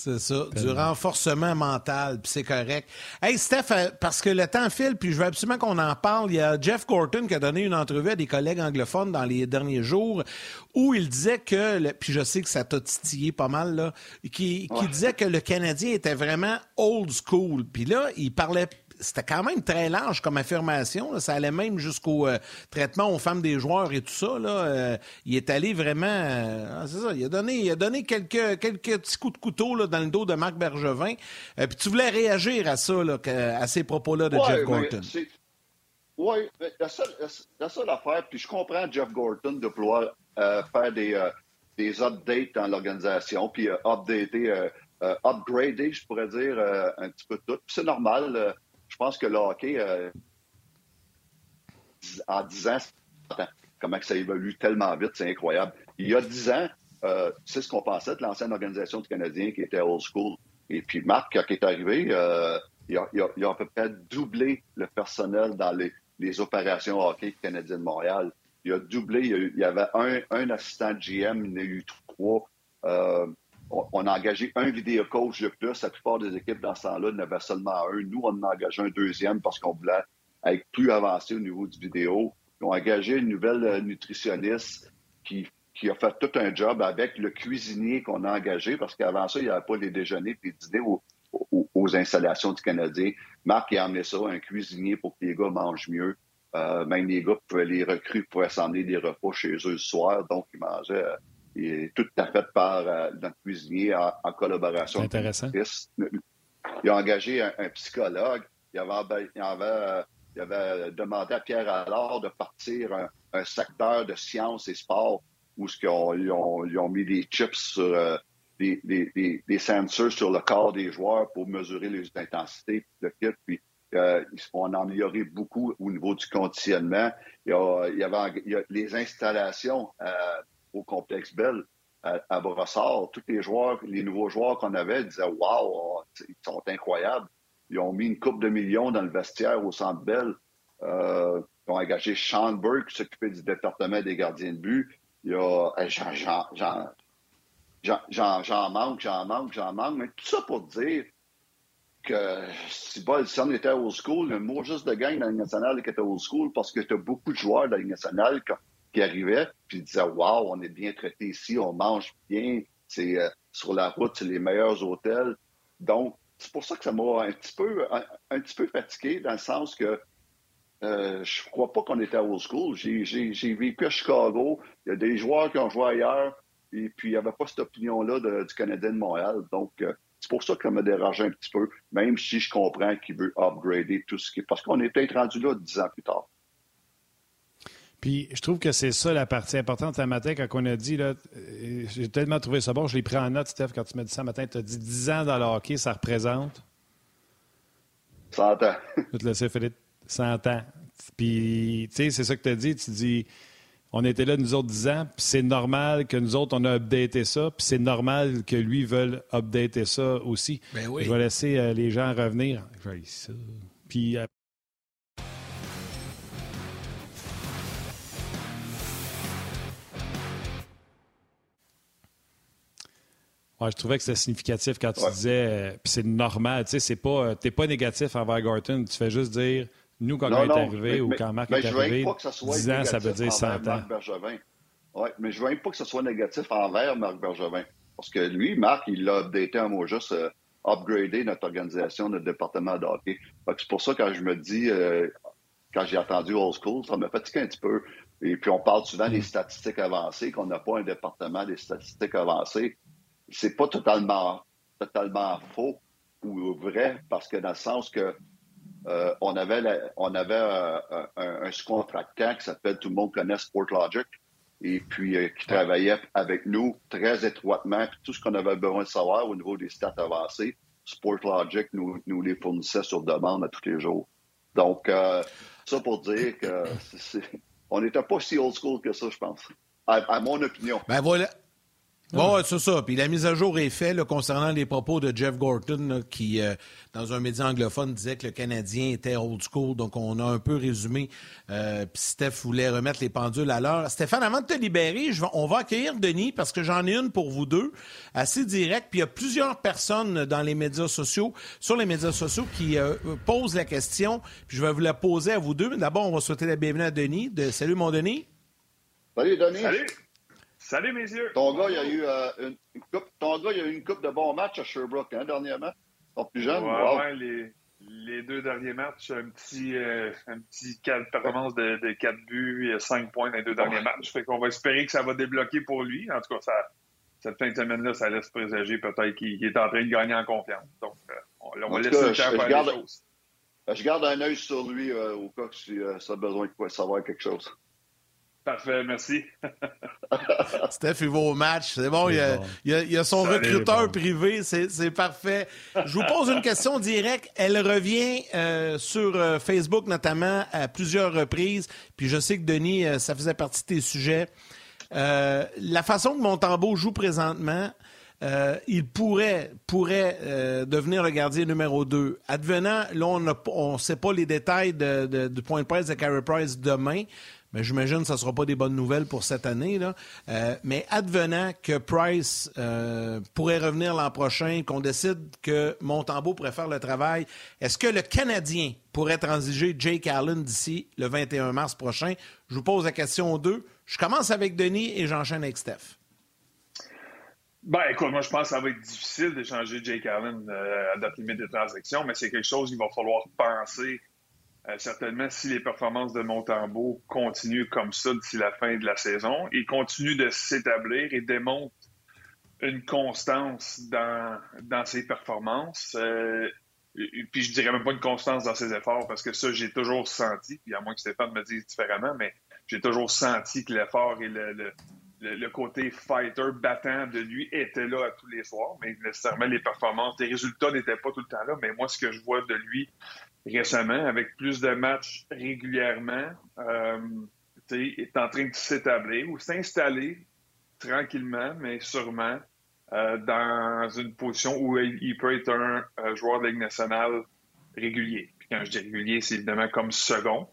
C'est ça, du renforcement mental, puis c'est correct. Hey Steph, euh, parce que le temps file, puis je veux absolument qu'on en parle. Il y a Jeff Gorton qui a donné une entrevue à des collègues anglophones dans les derniers jours où il disait que, puis je sais que ça t'a titillé pas mal, là, qui, qui disait que le Canadien était vraiment old school. Puis là, il parlait c'était quand même très large comme affirmation. Ça allait même jusqu'au euh, traitement aux femmes des joueurs et tout ça. Là. Euh, il est allé vraiment. Euh, ah, c'est ça. Il a donné, il a donné quelques, quelques petits coups de couteau là, dans le dos de Marc Bergevin. puis tu voulais réagir à ça, là, à ces propos-là de Jeff Gorton.
Oui, la seule, la seule, affaire, puis je comprends Jeff Gorton de vouloir faire des, des updates dans l'organisation, puis updater, upgrader, je pourrais dire, un petit peu tout. c'est normal pense que le hockey, euh, en 10 ans, comment ça évolue tellement vite, c'est incroyable. Il y a 10 ans, euh, c'est ce qu'on pensait de l'ancienne organisation du Canadien qui était old school. Et puis Marc, il est arrivé, euh, il, a, à peu près doublé le personnel dans les, opérations hockey canadien de Montréal. Il a doublé, il, y avait un, un, assistant GM, il y en a eu trois on, a engagé un vidéo coach de plus. La plupart des équipes dans ce temps-là n'avaient seulement un. Nous, on a engagé un deuxième parce qu'on voulait être plus avancé au niveau du vidéo. Ils ont engagé une nouvelle euh, nutritionniste qui, a fait tout un job avec le cuisinier qu'on a engagé parce qu'avant ça, il n'y avait pas les déjeuners et les dîners aux, installations du Canadien. Marc a amené ça, un cuisinier pour que les gars mangent mieux. Euh, même les gars pouvaient les recrues pour assembler des repas chez eux le soir, donc ils mangeaient euh, et tout à fait par euh, notre cuisinier en, collaboration.
Intéressant.
Il a engagé un, psychologue. Il avait, il, avait, il avait, demandé à Pierre Allard de partir un, secteur de sciences et sport où ils ont, ils ont, mis des chips sur euh, des, des, des, sensors sur le corps des joueurs pour mesurer les intensités. Le kit, puis euh, on a amélioré beaucoup au niveau du conditionnement. Il y, a, il y avait il y a les installations euh, au complexe Bell à, à, Brossard, tous les joueurs, les nouveaux joueurs qu'on avait disaient Waouh, ils sont incroyables. Ils ont mis une coupe de millions dans le vestiaire au centre Bell. Euh, ils ont engagé Sean Burke qui s'occupait du département des gardiens de but. Il y a j'en manque, j'en manque, j'en manque. Mais tout ça pour dire que si, bon, si on était old school, le mot juste de gang dans la nationale qui était old school parce que tu as beaucoup de joueurs dans la nationale qui arrivaient, puis ils disaient Waouh, on est bien traité ici, on mange bien, c'est euh, sur la route, c'est les meilleurs hôtels. Donc, c'est pour ça que ça m'a un petit peu un, petit peu fatigué, dans le sens que euh, je crois pas qu'on était à old school. J'ai vécu à Chicago, il y a des joueurs qui ont joué ailleurs, et puis il n'y avait pas cette opinion-là du Canadien de Montréal. Donc, euh, c'est pour ça que ça me dérange un petit peu, même si je comprends qu'il veut upgrader tout ce qui est. Parce qu'on est peut-être rendu là dix ans plus tard.
Puis je trouve que c'est ça la partie importante ce matin quand on a dit, là, euh, j'ai tellement trouvé ça bon, je l'ai pris en note, Steph, quand tu m'as dit ça matin, tu as dit 10 ans dans le hockey, ça représente?
100 ans.
Je vais te laisser, Philippe. 100 ans. Puis, tu sais, c'est ça que tu as dit, tu dis, on était là, nous autres, 10 ans, puis c'est normal que nous autres, on a updaté ça, puis c'est normal que lui veuille updater ça aussi.
Ben oui.
Je vais laisser euh, les gens revenir. Je vais ça. Puis, euh, Ouais, je trouvais que c'était significatif quand tu
Ouais.
disais, euh, puis c'est normal, tu sais, c'est pas, euh, t'es pas négatif envers Gorton, tu fais juste dire, nous, quand on est arrivé
mais-
ou quand Marc
mais
est
je veux
arrivé,
pas que ça soit
10 ans, ça veut
négatif
dire 100
envers
ans.
Marc Bergevin. Ouais, mais je veux même pas que ce soit négatif envers Marc Bergevin. Parce que lui, Marc, il l'a updaté en mot juste euh, upgrader notre organisation, notre département de hockey. C'est pour ça quand je me dis, euh, quand j'ai entendu Old School, ça m'a fatigué un petit peu. Et puis on parle souvent
Mm.
des statistiques avancées, qu'on n'a pas un département des statistiques avancées. C'est pas totalement, totalement faux ou vrai, parce que dans le sens que euh, on avait, la- on avait euh, un, sous-contractant qui s'appelle, tout le monde connaît SportLogic, et puis euh, qui travaillait avec nous très étroitement. Puis tout ce qu'on avait besoin de savoir au niveau des stats avancées, SportLogic nous, nous les fournissait sur demande à tous les jours. Donc, euh, ça pour dire que c'est- on n'était pas si old school que ça, je pense, à, à mon opinion.
Ben voilà. Bon, ouais, c'est ça. Puis la mise à jour est faite là, concernant les propos de Jeff Gorton, là, qui, euh, dans un média anglophone, disait que le Canadien était old school. Donc, on a un peu résumé. Euh, puis Steph voulait remettre les pendules à l'heure. Stéphane, avant de te libérer, je vais- on va accueillir Denis parce que j'en ai une pour vous deux, assez direct. Puis il y a plusieurs personnes dans les médias sociaux, sur les médias sociaux, qui euh, posent la question. Puis je vais vous la poser à vous deux. Mais d'abord, on va souhaiter la bienvenue à Denis. De... Salut, mon Denis.
Salut, Denis.
Salut! Salut, messieurs!
Ton gars, il y a eu euh, une, coupe, ton gars, il y a eu une coupe de bons matchs à Sherbrooke, hein, dernièrement. Ton plus jeune.
Ouais,
wow.
ouais, les, les deux derniers matchs, un petit, euh, un petit quatre- performance de, de 4 buts et 5 points dans les deux derniers matchs. Fait qu'on va espérer que ça va débloquer pour lui. En tout cas, ça, cette fin de semaine-là, ça laisse présager peut-être qu'il est en train de gagner en confiance. Donc, euh, on, va laisser le temps faire
garde-
les choses.
Euh, Je garde un œil sur lui euh, au cas que si euh, ça a besoin de savoir quelque chose.
Parfait, merci.
Steph, il va au match. C'est bon, il y, a,
bon.
il y a- il y a son recruteur
bon.
privé. C'est parfait. Je vous pose une question directe. Elle revient euh, sur euh, Facebook, notamment, à plusieurs reprises. Puis je sais que, Denis, euh, ça faisait partie de tes sujets. Euh, la façon que Montembeau joue présentement, euh, il pourrait, pourrait euh, devenir le gardien numéro 2. Advenant, là, on ne sait pas les détails de- de- du point de presse de Carey Price demain, mais j'imagine que ce ne sera pas des bonnes nouvelles pour cette année. Euh, mais advenant que Price euh, pourrait revenir l'an prochain, qu'on décide que Montembeau pourrait faire le travail, est-ce que le Canadien pourrait transiger Jake Allen d'ici le 21 mars prochain? Je vous pose la question deux. Je commence avec Denis et j'enchaîne avec Steph.
Ben, écoute, moi, je pense que ça va être difficile d'échanger Jake Allen euh, à date limite des transactions, mais c'est quelque chose qu'il va falloir penser euh, certainement si les performances de Montembeau continuent comme ça d'ici la fin de la saison et continuent de s'établir et démontrent une constance dans, dans ses performances. euh, puis je dirais même pas une constance dans ses efforts parce que ça, j'ai toujours senti, puis à moins que Stéphane me dise différemment, mais j'ai toujours senti que l'effort et le, le côté fighter battant de lui était là à tous les soirs, mais nécessairement les performances, les résultats n'étaient pas tout le temps là. Mais moi, ce que je vois de lui récemment, avec plus de matchs régulièrement, euh, est en train de s'établir ou s'installer tranquillement, mais sûrement, euh, dans une position où il, peut être un joueur de Ligue nationale régulier. Puis quand je dis régulier, c'est évidemment comme second.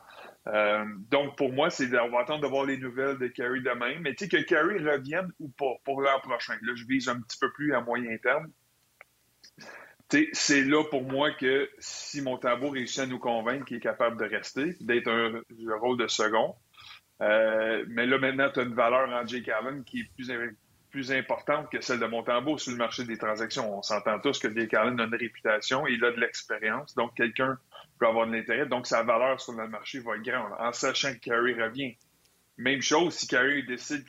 Euh, donc, pour moi, c'est on va attendre de voir les nouvelles de Carey demain. Mais tu sais, que Carey revienne ou pas pour l'an prochain. Là, je vise un petit peu plus à moyen terme. C'est là pour moi que si Montembeau réussit à nous convaincre qu'il est capable de rester, d'être un le rôle de second. Euh, mais là, maintenant, tu as une valeur en Jake Allen qui est plus, importante que celle de Montembeau sur le marché des transactions. On s'entend tous que Jake Allen a une réputation, il a de l'expérience, donc quelqu'un peut avoir de l'intérêt, donc sa valeur sur le marché va être grande, en sachant que Carey revient. Même chose si Carey décide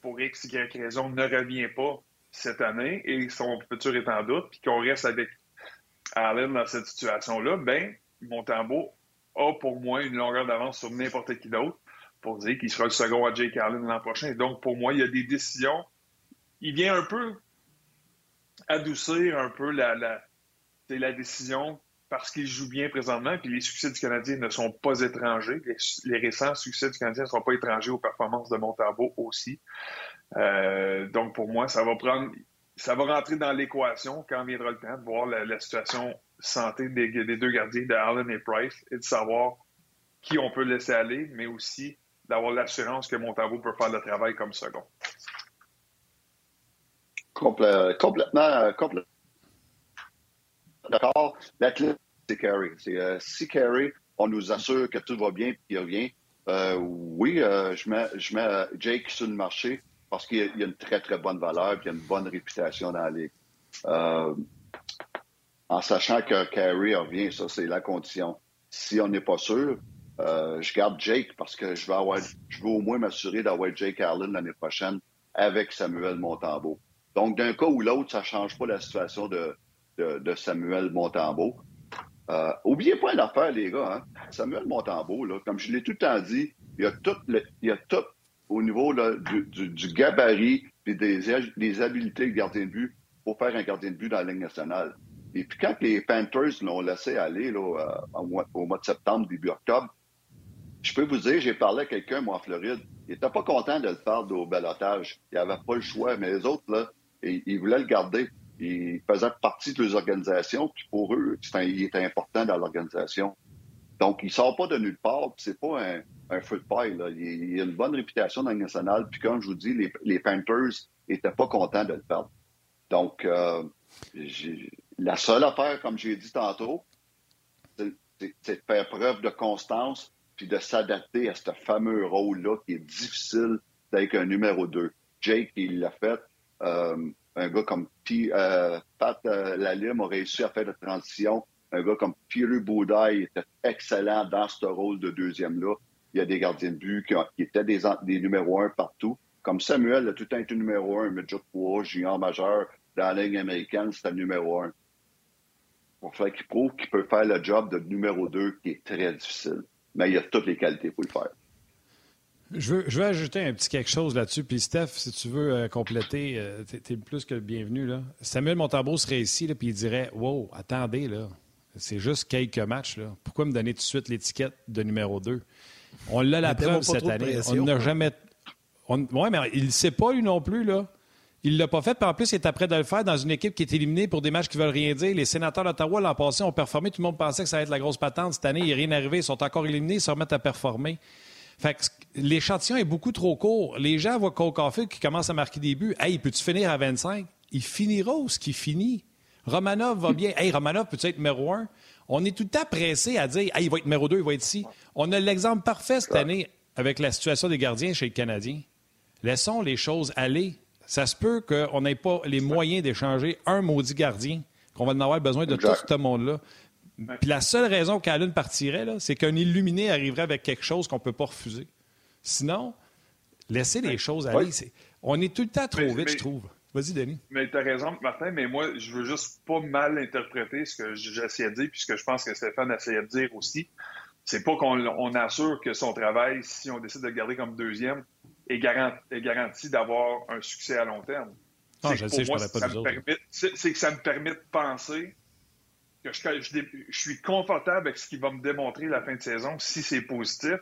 pour X, Y raison, ne revient pas cette année et son futur est en doute, puis qu'on reste avec Allen dans cette situation-là, ben, Montembeau a pour moi une longueur d'avance sur n'importe qui d'autre pour dire qu'il sera le second à Jake Allen l'an prochain. Donc, pour moi, il y a des décisions. Il vient un peu adoucir un peu la, décision parce qu'il joue bien présentement, puis les succès du Canadien ne sont pas étrangers. Les, récents succès du Canadien ne sont pas étrangers aux performances de Montembeau aussi. Euh, donc, pour moi, ça va prendre, ça va rentrer dans l'équation quand viendra le temps de voir la, situation santé des, deux gardiens, de Allen et Price, et de savoir qui on peut laisser aller, mais aussi d'avoir l'assurance que Montembeau peut faire le travail comme second.
complètement, complètement d'accord. La clé, c'est Carey. Euh, si on nous assure que tout va bien et qu'il revient, euh, oui, euh, je mets, je mets Jake sur le marché parce qu'il a, a, une très, très bonne valeur et il a une bonne réputation dans la ligue. en sachant que Carey revient, ça, c'est la condition. Si on n'est pas sûr, je garde Jake parce que je veux, au moins m'assurer d'avoir Jake Allen l'année prochaine avec Samuel Montembeau. Donc, d'un cas ou l'autre, ça ne change pas la situation de, Samuel Montembeau. Euh, oubliez pas une affaire, les gars. Hein. Samuel Montembeau, là, comme je l'ai tout le temps dit, il y a tout, il y a tout au niveau du, gabarit et des, des habiletés de gardien de but pour faire un gardien de but dans la Ligue nationale. Et puis quand les Panthers l'ont laissé aller là, euh, au, mois, de septembre, début octobre, je peux vous dire, j'ai parlé à quelqu'un, moi, en Floride, il n'était pas content de le faire au balotage. Il n'avait pas le choix, mais les autres, là, ils voulaient le garder. Il faisait partie de leurs organisations, puis pour eux, il était important dans l'organisation. Donc, il sort pas de nulle part, c'est pas un, un feu de paille. Il, a une bonne réputation dans le national, puis comme je vous dis, les, Panthers n'étaient pas contents de le perdre. Donc, euh, la seule affaire, comme j'ai dit tantôt, c'est de faire preuve de constance puis de s'adapter à ce fameux rôle-là qui est difficile d'être un numéro 2. Jake, il l'a fait. Euh, un gars comme euh, Pat Lalime a réussi à faire la transition. Un gars comme Pierre Boudaille était excellent dans ce rôle de deuxième-là. Il y a des gardiens de but qui, étaient des, numéros un partout. Comme Samuel a tout le temps été numéro un, Midget 3, junior majeur, dans la ligne américaine, c'était numéro un. Pour faire qu'il prouve qu'il peut faire le job de numéro 2 qui est très difficile. Mais il a toutes les qualités pour le faire.
Je veux, ajouter un petit quelque chose là-dessus. Puis, Steph, si tu veux euh, compléter, euh, tu es, plus que le bienvenu. Là. Samuel Montambeau serait ici, là, puis il dirait Wow, attendez, là, c'est juste quelques matchs. Là. Pourquoi me donner tout de suite l'étiquette de numéro 2 On l'a la preuve cette année. On n'a jamais. Oui, mais il ne sait pas, lui non plus. là. Il ne l'a pas fait, puis en plus, il est après de le faire dans une équipe qui est éliminée pour des matchs qui veulent rien dire. Les sénateurs d'Ottawa l'an passé ont performé. Tout le monde pensait que ça allait être la grosse patente. Cette année, il n'est rien arrivé. Ils sont encore éliminés. Ils se remettent à performer. Fait que l'échantillon est beaucoup trop court. Les gens voient Cole Caulfield qui commence à marquer des buts. Hey, peux-tu finir à 25? Il finira où ce qui finit? Romanov va bien. Hey, Romanov peut être numéro un? On est tout le temps pressé à dire, hey, il va être numéro deux, il va être ici. On a l'exemple parfait cette année avec la situation des gardiens chez les Canadiens. Laissons les choses aller. Ça se peut qu'on n'ait pas les moyens d'échanger un maudit gardien, qu'on va en avoir besoin de tout ce monde-là. Puis la seule raison qu'Allen partirait, c'est qu'un illuminé arriverait avec quelque chose qu'on ne peut pas refuser. Sinon, laissez les choses aller. On est tout le temps trop vite, je trouve. Vas-y, Denis.
Mais tu as raison, Martin, mais moi, je veux juste pas mal interpréter ce que j'essayais de dire, puis ce que je pense que Stéphane essayait de dire aussi. C'est pas qu'on assure que son travail, si on décide de le garder comme deuxième, est, garanti, d'avoir un succès à long terme.
Ah, je sais, je pas
C'est que ça me permet de penser que je, suis confortable avec ce qu'il va me démontrer la fin de saison, si c'est positif,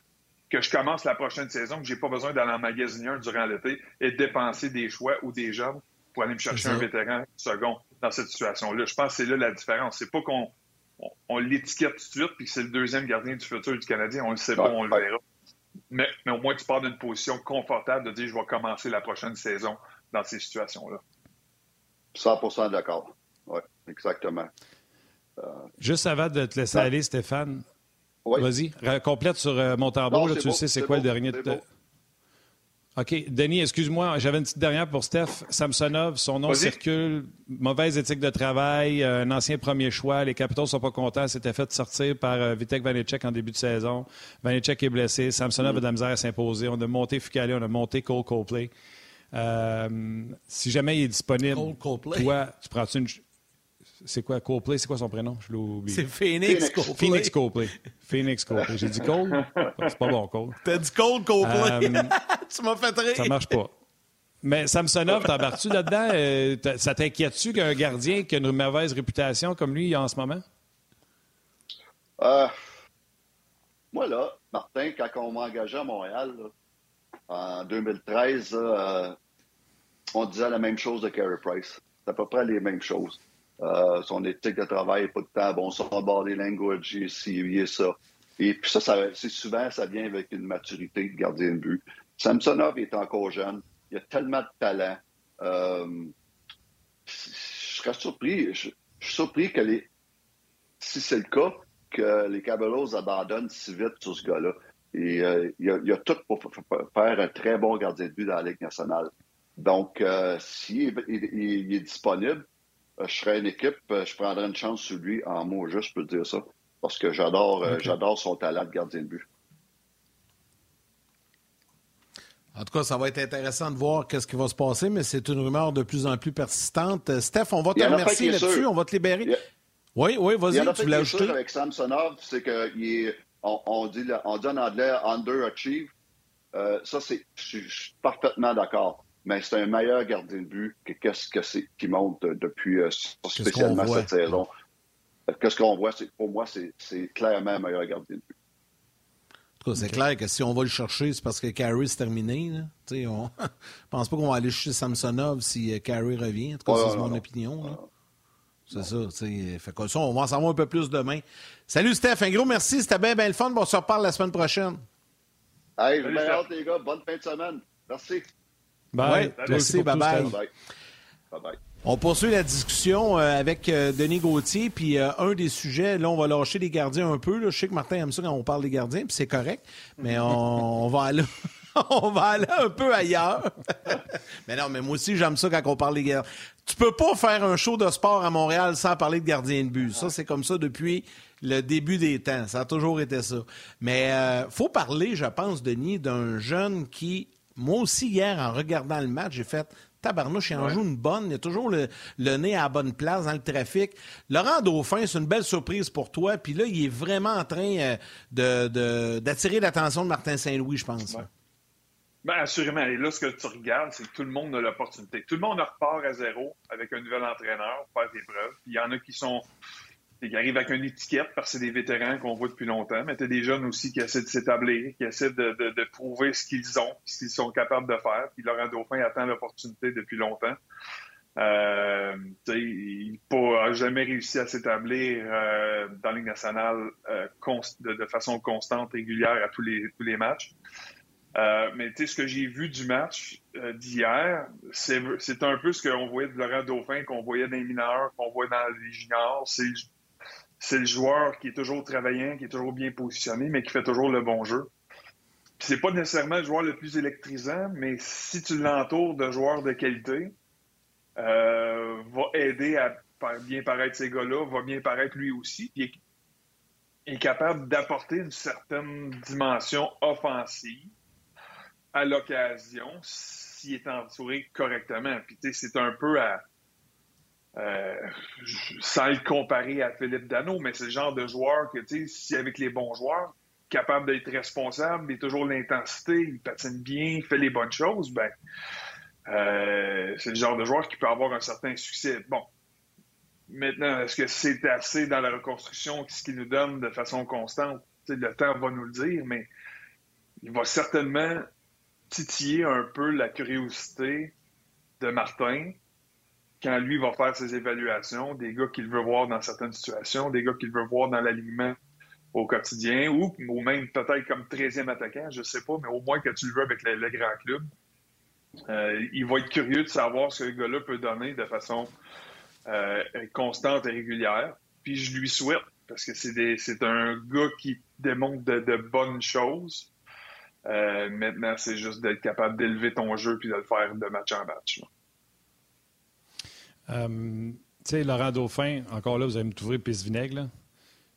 que je commence la prochaine saison, que j'ai pas besoin d'aller en magasiner un durant l'été et de dépenser des choix ou des jeunes pour aller me chercher un vétéran second dans cette situation-là. Je pense que c'est là la différence. C'est pas qu'on on, l'étiquette tout de suite puis que c'est le deuxième gardien du futur du Canadien. On le sait pas, on le verra. Mais, mais au moins, tu pars d'une position confortable de dire je vais commencer la prochaine saison dans ces situations-là.
100% d'accord. Oui, exactement.
Juste avant de te laisser aller, Stéphane, vas-y, complète sur euh, mon tambour. tu sais c'est quoi le dernier. OK. Denis, excuse-moi, j'avais une petite dernière pour Steph. Samsonov, son nom circule. Mauvaise éthique de travail, euh, un ancien premier choix. Les Capitals ne sont pas contents. C'était fait sortir par euh, Vitek Vanecek en début de saison. Vanecek est blessé. Samsonov mm. a de la misère à s'imposer. On a monté Fucale, on a monté Cole Copley. si jamais il est disponible, toi, tu prends-tu une c'est quoi Coldplay? C'est quoi son prénom? Je l'ai oublié.
C'est Phoenix, Coldplay.
Phoenix Coldplay. Phoenix Coldplay. J'ai dit Cole? C'est pas bon, Cole.
T'as dit Cole Coldplay?
Euh,
tu m'as fait rire.
Ça marche pas. Mais Samsonov, t'embarques-tu là-dedans? Euh, ça t'inquiète-tu qu'un gardien qui a une mauvaise réputation comme lui en ce moment?
Euh, moi, là, Martin, quand on m'a engagé à Montréal, là, en 2013, là, euh, on disait la même chose de Carey Price. C'est à peu près les mêmes choses. Euh, son éthique de travail n'est pas de temps bon, son body language, il est ci, il est ça. Et puis ça, c'est souvent, ça vient avec une maturité de gardien de but. Samsonov est encore jeune. Il a tellement de talent. Euh, je serais surpris. Je, suis surpris que les, si c'est le cas, que les Caballos abandonnent si vite sur ce gars-là. Et euh, il, a, a tout pour faire un très bon gardien de but dans la Ligue nationale. Donc, s'il est, disponible, je serais une équipe, euh, je prendrais une chance sur lui en mots juste, peux dire ça. Parce que j'adore euh, j'adore son talent de gardien de but.
En tout cas, ça va être intéressant de voir qu'est-ce qui va se passer, mais c'est une rumeur de plus en plus persistante. Euh, Steph, on va te remercier là-dessus. On va te libérer.
Il
Oui, oui, vas-y, tu voulais ajouter.
avec Samsonov, c'est qu'il est, on, dit, on dit en anglais underachieve. Euh, ça, c'est, je suis parfaitement d'accord. Mais c'est un meilleur gardien de but que qu'est-ce que c'est qui monte euh, depuis euh, spécialement cette saison. Euh, Qu'est-ce qu'on voit, c'est, pour moi, c'est, clairement un meilleur gardien de but.
En tout cas, c'est clair que si on va le chercher, c'est parce que Carey c'est terminé. sais, on je pense pas qu'on va aller chercher Samsonov si Carey revient. En tout cas,
ouais,
c'est mon
non.
opinion. là. C'est ça. tu sais. Fait que ça, on va en savoir un peu plus demain. Salut, Steph. Un gros merci. C'était bien, bien le fun. Bon, on se reparle la semaine prochaine.
Hey, je les gars. Bonne fin de semaine. Merci.
Bye.
Ouais, merci. Bye-bye.
Bye-bye.
On poursuit la discussion euh, avec euh, Denis Gauthier, puis euh, un des sujets, là, on va lâcher les gardiens un peu. là. Je sais que Martin aime ça quand on parle des gardiens, puis c'est correct, mais on, on va aller... On va aller un peu ailleurs. mais non, mais moi aussi, j'aime ça quand on parle des gardiens. Tu peux pas faire un show de sport à Montréal sans parler de gardien de but. Ça, c'est comme ça depuis le début des temps. Ça a toujours été ça. Mais euh, faut parler, je pense, Denis, d'un jeune qui, moi aussi, hier, en regardant le match, j'ai fait Tabarnouche, il en joue une bonne. Il a toujours le, le nez à la bonne place dans le trafic. Laurent Dauphin, c'est une belle surprise pour toi. Puis là, il est vraiment en train euh, de- d'attirer l'attention de Martin Saint-Louis, je pense.
Ben, assurément. Et là, ce que tu regardes, c'est que tout le monde a l'opportunité. Tout le monde repart à zéro avec un nouvel entraîneur pour faire des preuves. Puis il y en a qui sont qui arrivent avec une étiquette parce que c'est des vétérans qu'on voit depuis longtemps, mais tu des jeunes aussi qui essaient de s'établir, qui essaient de, de- de prouver ce qu'ils ont, ce qu'ils sont capables de faire. Puis Laurent Dauphin attend l'opportunité depuis longtemps. Euh, il n'a jamais réussi à s'établir euh, dans la Ligue nationale euh, de, façon constante, régulière à tous les, tous les matchs. Mais ce que j'ai vu du match d'hier, c'est un peu ce qu'on voyait de Laurent Dauphin, qu'on voyait dans les mineurs, qu'on voit dans les juniors. C'est c'est le joueur qui est toujours travaillant, qui est toujours bien positionné, mais qui fait toujours le bon jeu. C'est pas nécessairement le joueur le plus électrisant, mais si tu l'entoures de joueurs de qualité, euh, va aider à bien paraître ces gars-là, va bien paraître lui aussi, puis est, est capable d'apporter une certaine dimension offensive à l'occasion s'il est entouré correctement. Puis c'est un peu à sans le comparer à Philippe Dano, mais c'est le genre de joueur que, tu sais, si avec les bons joueurs, capable d'être responsable, il a toujours l'intensité, il patine bien, il fait les bonnes choses, ben, euh, c'est le genre de joueur qui peut avoir un certain succès. Bon. Maintenant, est-ce que c'est assez dans la reconstruction, ce qu'il nous donne de façon constante? Le temps va nous le dire, mais il va certainement titiller un peu la curiosité de Martin quand lui va faire ses évaluations, des gars qu'il veut voir dans certaines situations, des gars qu'il veut voir dans l'alignement au quotidien, ou, même peut-être comme 13e attaquant, je sais pas, mais au moins que tu le veux avec le, le grand club. Euh, il va être curieux de savoir ce que le gars-là peut donner de façon euh, constante et régulière. Puis je lui souhaite, parce que c'est un gars qui démontre de, bonnes choses. Euh, maintenant, c'est juste d'être capable d'élever ton jeu puis de le faire de match en match.
Euh, tu sais, Laurent Dauphin, encore là, vous allez me trouver pisse vinaigre, là.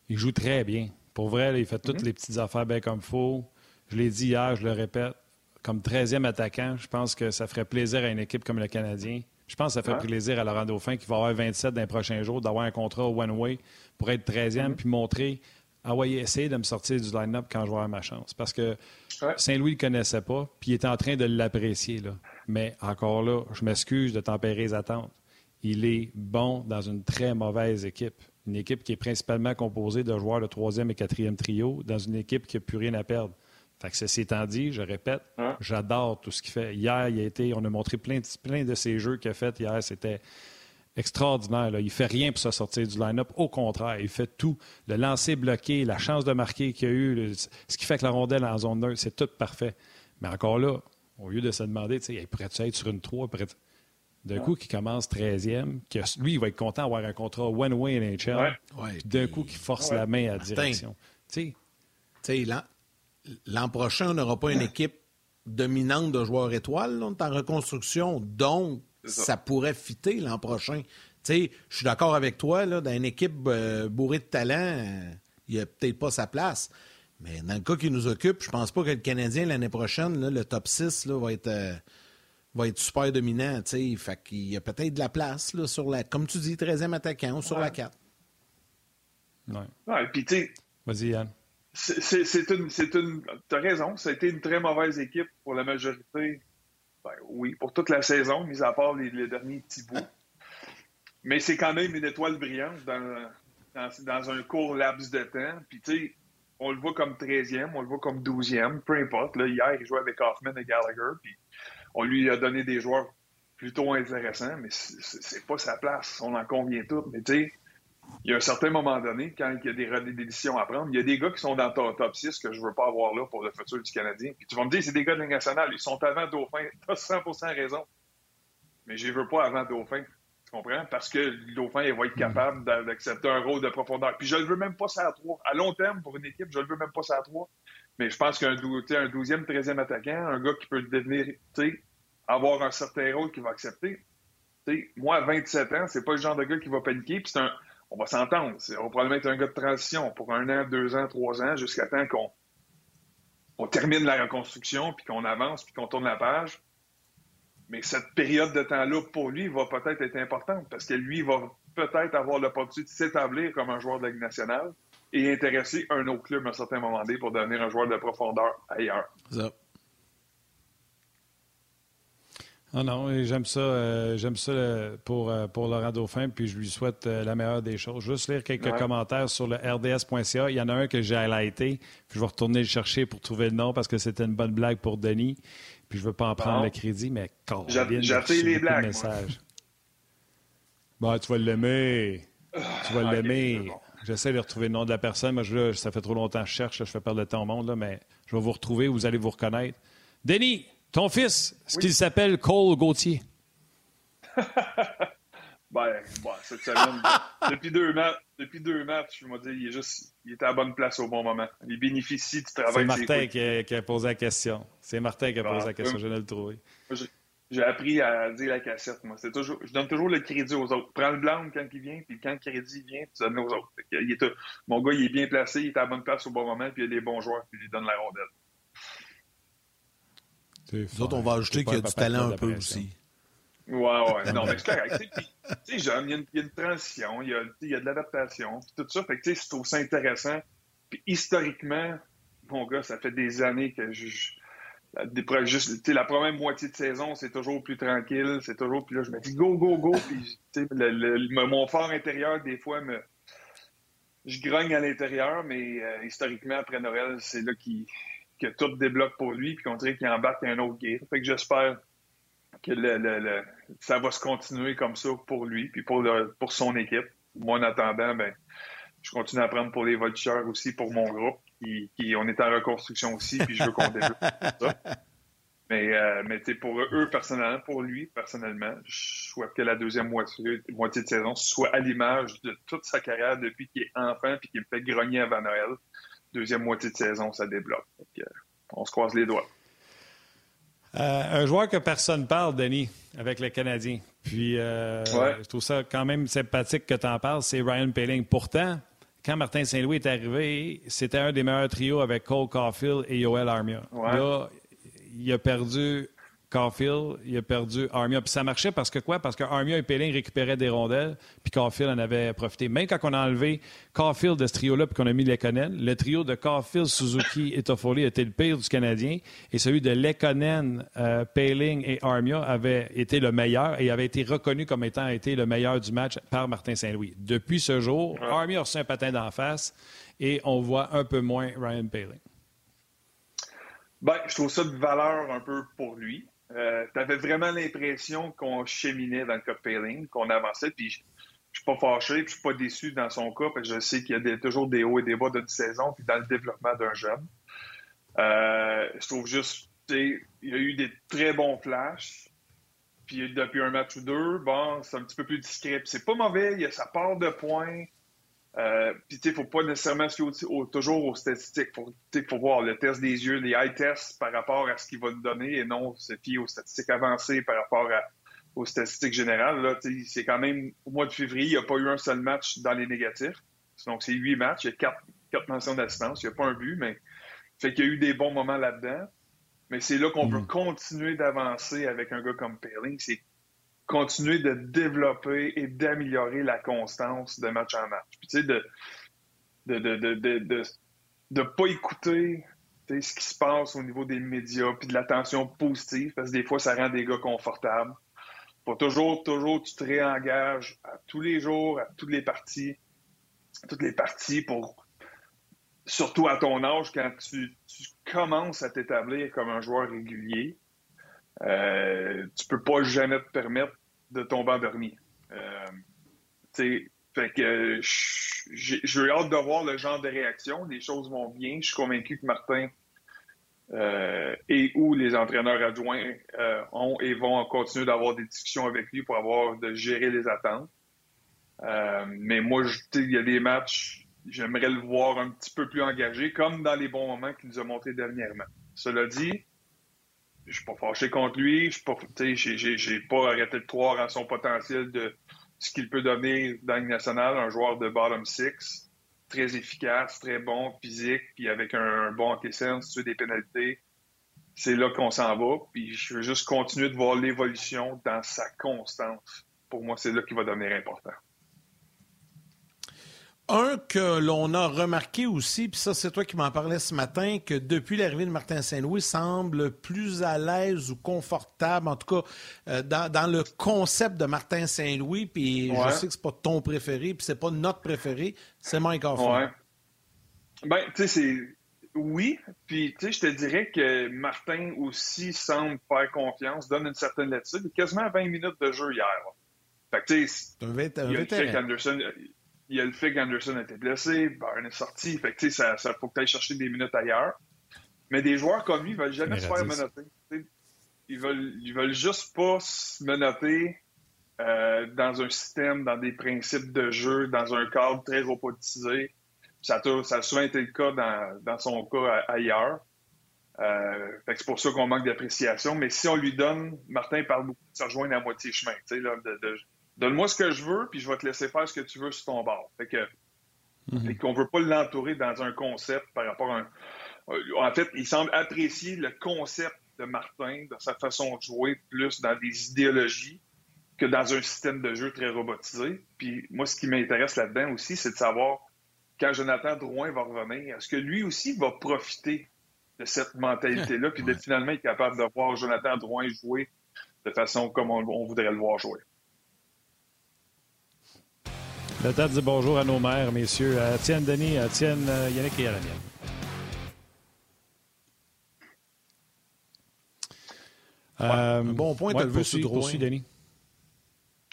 Il joue très bien. Pour vrai, là, il fait
Mhm.
toutes les petites affaires bien comme il faut. Je l'ai dit hier, je le répète. Comme 13e attaquant, je pense que ça ferait plaisir à une équipe comme le Canadien Je pense que ça fait plaisir à Laurent Dauphin qui va avoir 27 dans les prochains jours, d'avoir un contrat one-way pour être 13e, mm-hmm. puis montrer ah ouais, essayer de me sortir du line-up quand je vais avoir ma chance. Parce que Saint-Louis ne le connaissait pas, puis il était en train de l'apprécier. Mais encore là, je m'excuse de tempérer les attentes. Il est bon dans une très mauvaise équipe. Une équipe qui est principalement composée de joueurs de troisième et quatrième trio, dans une équipe qui n'a plus rien à perdre. Fait que ceci étant dit, je répète, j'adore tout ce qu'il fait. Hier, il a été, on a montré plein de, plein de ces jeux qu'il a fait hier. C'était extraordinaire. Là. Il fait rien pour se sortir du line-up. Au contraire, il fait tout. Le lancer bloqué, la chance de marquer qu'il a eu, ce qui fait que la rondelle en zone neutre, c'est tout parfait. Mais encore là, au lieu de se demander, il pourrait-tu être sur une 3? D'un coup, qui commence 13e, lui, il va être content d'avoir un contrat one-way NHL. D'un coup, qui force la main à la direction. Tu
sais, l'an prochain, on n'aura pas une équipe dominante de joueurs étoiles. on est en reconstruction. Donc, ça. pourrait fitter l'an prochain. je suis d'accord avec toi, là, dans une équipe euh, bourrée de talent, il n'y a peut-être pas sa place. Mais dans le cas qui nous occupe, je pense pas que le Canadien, l'année prochaine, le top 6 va, être, euh, va être super dominant. Fait qu'il y a peut-être de la place là, sur la, comme tu dis, 13e attaquant ou sur la 4.
Ouais. puis tu sais.
Vas-y, Yann.
C'est une. une T'as raison, ça a été une très mauvaise équipe pour la majorité ben, oui, pour toute la saison, mis à part les, derniers petits bouts. Mais c'est quand même une étoile brillante dans, dans, un court laps de temps. Puis, tu sais, on le voit comme 13e, on le voit comme 12e, peu importe. Là, hier, il jouait avec Hoffman et Gallagher. Puis, on lui a donné des joueurs plutôt intéressants, mais c'est pas sa place. On en convient tous. Mais, tu sais, il y a un certain moment donné, quand il y a des, à prendre, il y a des gars qui sont dans ton top 6 que je ne veux pas avoir là pour le futur du Canadien. Puis tu vas me dire, c'est des gars de nationale, ils sont avant Dauphin. Tu as 100 raison. Mais je ne veux pas avant Dauphin. Tu comprends? Parce que le Dauphin, il va être capable d'accepter un rôle de profondeur. Puis je ne le veux même pas ça à 3. À long terme, pour une équipe, je ne le veux même pas ça à 3. Mais je pense qu'un un 12e, 13e attaquant, un gars qui peut devenir, avoir un certain rôle qu'il va accepter. moi, à 27 ans, c'est pas le genre de gars qui va paniquer. Puis un on va s'entendre. On va probablement être un gars de transition pour un an, deux ans, trois ans, jusqu'à temps qu'on on termine la reconstruction, puis qu'on avance, puis qu'on tourne la page. Mais cette période de temps-là, pour lui, va peut-être être importante parce que lui va peut-être avoir l'opportunité de s'établir comme un joueur de la Ligue nationale et intéresser un autre club à un certain moment donné pour devenir un joueur de profondeur ailleurs.
Ah non, j'aime ça, euh, j'aime ça euh, pour, euh, pour Laurent Dauphin, puis je lui souhaite la meilleure des choses. Juste lire quelques commentaires sur le rds.ca. Il y en a un que j'ai highlighté, puis je vais retourner le chercher pour trouver le nom parce que c'était une bonne blague pour Denis. Puis je ne veux pas en prendre le crédit, mais quand
J'ai les blagues.
Bon, tu vas l'aimer. Tu vas l'aimer. J'essaie de retrouver le nom de la personne. Moi, je, ça fait trop longtemps que je cherche, je fais perdre le temps au monde, là, mais je vais vous retrouver, vous allez vous reconnaître. Denis, ton fils, est-ce qu'il s'appelle Cole Gauthier?
ben, cette semaine, depuis deux matchs, depuis deux matchs, je me dis, il est juste, il est à la bonne place au bon moment. Il bénéficie du travail.
C'est Martin qui a, qui a, posé la question. C'est Martin qui a posé la question. Je viens de le trouver.
J'ai appris à dire la cassette, moi. C'est toujours, je donne toujours le crédit aux autres. Prends le blanc quand il vient, puis quand le crédit vient, tu donnes aux autres. Il est, mon gars, il est bien placé, il est à la bonne place au bon moment, puis il y a des bons joueurs, puis il lui donne la rondelle.
Nous autres, on va ajouter qu'il y a du talent un peu aussi.
Ouais, ouais. Non, mais c'est correct. Tu sais, jeune, il y, a une transition, il y a, il y a de l'adaptation, tout ça. Fait que, tu sais, c'est aussi intéressant. Puis historiquement, mon gars, ça fait des années que je. La, première moitié de saison, c'est toujours plus tranquille, c'est toujours. Puis là, je me dis go, go, go. Puis, le, mon fort intérieur, des fois, me, je grogne à l'intérieur, mais euh, historiquement, après Noël, c'est là qu'il que tout débloque pour lui, puis qu'on dirait qu'il embarque un autre gear. Fait que j'espère que ça va se continuer comme ça pour lui, puis pour, son équipe. Moi, en attendant, ben, je continue à apprendre pour les voltigeurs aussi, pour mon groupe, qui, on est en reconstruction aussi, puis je veux qu'on développe ça. Mais, euh, mais pour eux, personnellement, pour lui, personnellement, je souhaite que la deuxième moitié, moitié de saison soit à l'image de toute sa carrière depuis qu'il est enfant puis qu'il me fait grogner avant Noël deuxième moitié de saison, ça débloque. on se croise les doigts.
Euh, un joueur que personne parle, Denis, avec le Canadien. Puis, euh, je trouve ça quand même sympathique que tu en parles, c'est Ryan Pelling. Pourtant, quand Martin Saint-Louis est arrivé, c'était un des meilleurs trios avec Cole Caulfield et Yoel Armia. Là, il a perdu Caulfield, il a perdu Armia. Puis ça marchait parce que quoi? Parce que Armia et Pelling récupéraient des rondelles, puis Caulfield en avait profité. Même quand on a enlevé Caulfield de ce trio-là, puis qu'on a mis Lekonen, le trio de Caulfield, Suzuki et Toffoli était le pire du Canadien, et celui de Lekonen, euh, et Armia avait été le meilleur et avait été reconnu comme étant été le meilleur du match par Martin Saint-Louis. Depuis ce jour, Armia a reçu un patin d'en face et on voit un peu moins Ryan Paling.
Ben, je trouve ça de valeur un peu pour lui. Euh, tu avais vraiment l'impression qu'on cheminait dans le cas Paling, qu'on avançait, puis je, ne suis pas fâché, puis je suis pas déçu dans son cas, parce que je sais qu'il y a toujours des hauts et des bas d'une saison, puis dans le développement d'un jeune. Euh, je trouve juste, il y a eu des très bons flashs, puis depuis un match ou deux, bon, c'est un petit peu plus discret. c'est pas mauvais, il y a sa part de points, euh, puis, tu sais, faut pas nécessairement se fier toujours aux statistiques. Faut, faut voir le test des yeux, les eye tests par rapport à ce qu'il va nous donner et non se fier aux statistiques avancées par rapport aux statistiques générales. Là, c'est quand même, au mois de février, il n'y a pas eu un seul match dans les négatifs. Donc, c'est huit matchs. Il y a quatre, quatre mentions d'assistance. Il n'y a pas un but, mais fait qu'il y a eu des bons moments là-dedans. Mais c'est là qu'on peut mm. continuer d'avancer avec un gars comme Paling. C'est continuer de développer et d'améliorer la constance de match en match. Puis, tu sais, de de, de, de, de, pas écouter ce qui se passe au niveau des médias, puis de l'attention positive, parce que des fois, ça rend des gars confortables. Faut toujours, toujours, tu te réengages à tous les jours, à toutes les parties, toutes les parties pour, surtout à ton âge, quand tu, tu commences à t'établir comme un joueur régulier, euh, tu peux pas jamais te permettre de tomber endormi. Euh, fait que j'ai hâte de voir le genre de réaction. Les choses vont bien. Je suis convaincu que Martin euh, et où les entraîneurs adjoints euh, ont et vont continuer d'avoir des discussions avec lui pour avoir de gérer les attentes. Euh, mais moi, il y a des matchs, j'aimerais le voir un petit peu plus engagé, comme dans les bons moments qu'il nous a montré dernièrement. Cela dit, je suis pas fâché contre lui. Je n'ai pas arrêté de croire en son potentiel de ce qu'il peut donner dans le national, un joueur de bottom six, très efficace, très bon, physique, puis avec un, bon hockey sense, tu des pénalités. C'est là qu'on s'en va. Puis je veux juste continuer de voir l'évolution dans sa constance. Pour moi, c'est là qu'il va devenir important.
Un que l'on a remarqué aussi, puis ça c'est toi qui m'en parlais ce matin, que depuis l'arrivée de Martin Saint-Louis, semble plus à l'aise ou confortable, en tout cas euh, dans, le concept de Martin Saint-Louis, puis je sais que c'est pas ton préféré, puis c'est pas notre préféré, c'est Mike Hoffman.
Ouais. Ben, tu sais, c'est... Oui, puis tu sais, je te dirais que Martin aussi semble faire confiance, donne une certaine latitude, quasiment 20 minutes de jeu hier. Fait que tu sais, un Anderson il y a le fait qu'Anderson a été blessé, Barron est sorti. Fait que, ça, ça faut que tu ailles chercher des minutes ailleurs. Mais des joueurs comme lui, ils veulent jamais se faire menotter. Ils veulent, ils veulent juste pas se menotter euh, dans un système, dans des principes de jeu, dans un cadre très robotisé. Ça a, ça a souvent été le cas dans, dans son cas ailleurs. Euh, c'est pour ça qu'on manque d'appréciation. Mais si on lui donne, Martin parle beaucoup de se rejoindre à moitié chemin, là, de, de, Donne-moi ce que je veux, puis je vais te laisser faire ce que tu veux sur ton bord. Fait que, mhm. qu'on veut pas l'entourer dans un concept par rapport à un. Euh, en fait, il semble apprécier le concept de Martin, dans sa façon de jouer, plus dans des idéologies que dans un système de jeu très robotisé. Puis moi, ce qui m'intéresse là-dedans aussi, c'est de savoir quand Jonathan Drouin va revenir, est-ce que lui aussi va profiter de cette mentalité-là, puis de finalement être capable de voir Jonathan Drouin jouer de façon comme on voudrait le voir jouer?
Le temps de dire bonjour à nos mères, messieurs. À Tienne Denis, à Tienne euh, Yannick et à la mienne.
un bon point de vue sur
aussi, Denis.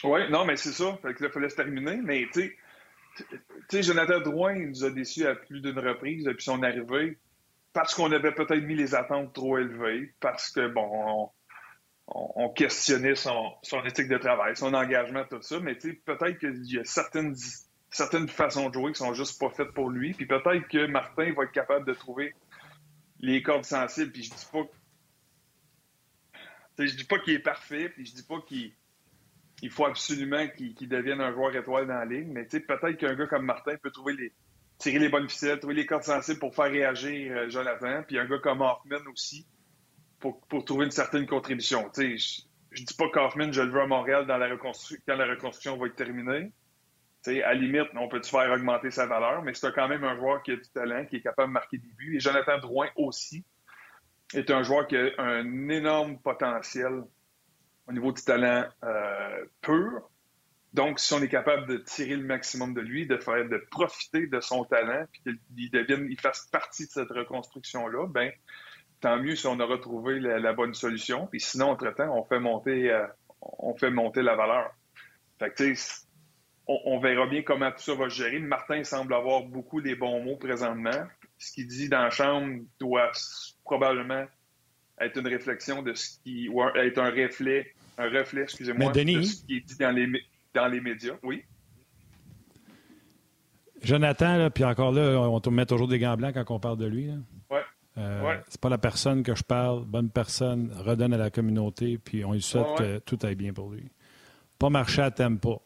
Oui, non, mais c'est ça. Fait que là, il fallait se terminer. Mais tu sais, Jonathan Drouin il nous a déçus à plus d'une reprise depuis son arrivée parce qu'on avait peut-être mis les attentes trop élevées, parce que, bon, on, questionnait son, éthique de travail, son engagement, tout ça, mais peut-être qu'il y a certaines, façons de jouer qui sont juste pas faites pour lui, puis peut-être que Martin va être capable de trouver les cordes sensibles, puis je dis pas je dis pas qu'il est parfait, puis je dis pas qu'il il faut absolument qu'il devienne un joueur étoile dans la ligne, mais peut-être qu'un gars comme Martin peut trouver les tirer les bonnes ficelles, trouver les cordes sensibles pour faire réagir euh, Jonathan, puis un gars comme Hoffman aussi pour, pour, trouver une certaine contribution. je ne dis pas qu'Hoffman, je le veux à Montréal dans la quand la reconstruction va être terminée. à la limite, on peut faire augmenter sa valeur, mais c'est quand même un joueur qui a du talent, qui est capable de marquer des buts. Et Jonathan Drouin aussi est un joueur qui a un énorme potentiel au niveau du talent euh, pur. Donc, si on est capable de tirer le maximum de lui, de faire, de profiter de son talent, puis qu'il devienne, il fasse partie de cette reconstruction-là, ben, tant mieux si on aura trouvé la, bonne solution. Puis sinon, entre-temps, on fait monter, euh, on fait monter la valeur. Fait que, on, on, verra bien comment tout ça va se gérer. Martin semble avoir beaucoup des bons mots présentement. Ce qu'il dit dans la chambre doit probablement être une réflexion de ce qui, ou être un reflet, un reflet, excusez-moi, de ce qui est dit dans les, dans les médias. Oui.
Jonathan, puis encore là, on te met toujours des gants blancs quand on parle de lui.
Oui.
Euh, C'est pas la personne que je parle, bonne personne, redonne à la communauté, puis on lui souhaite que tout aille bien pour lui. Pas marcher à tempo.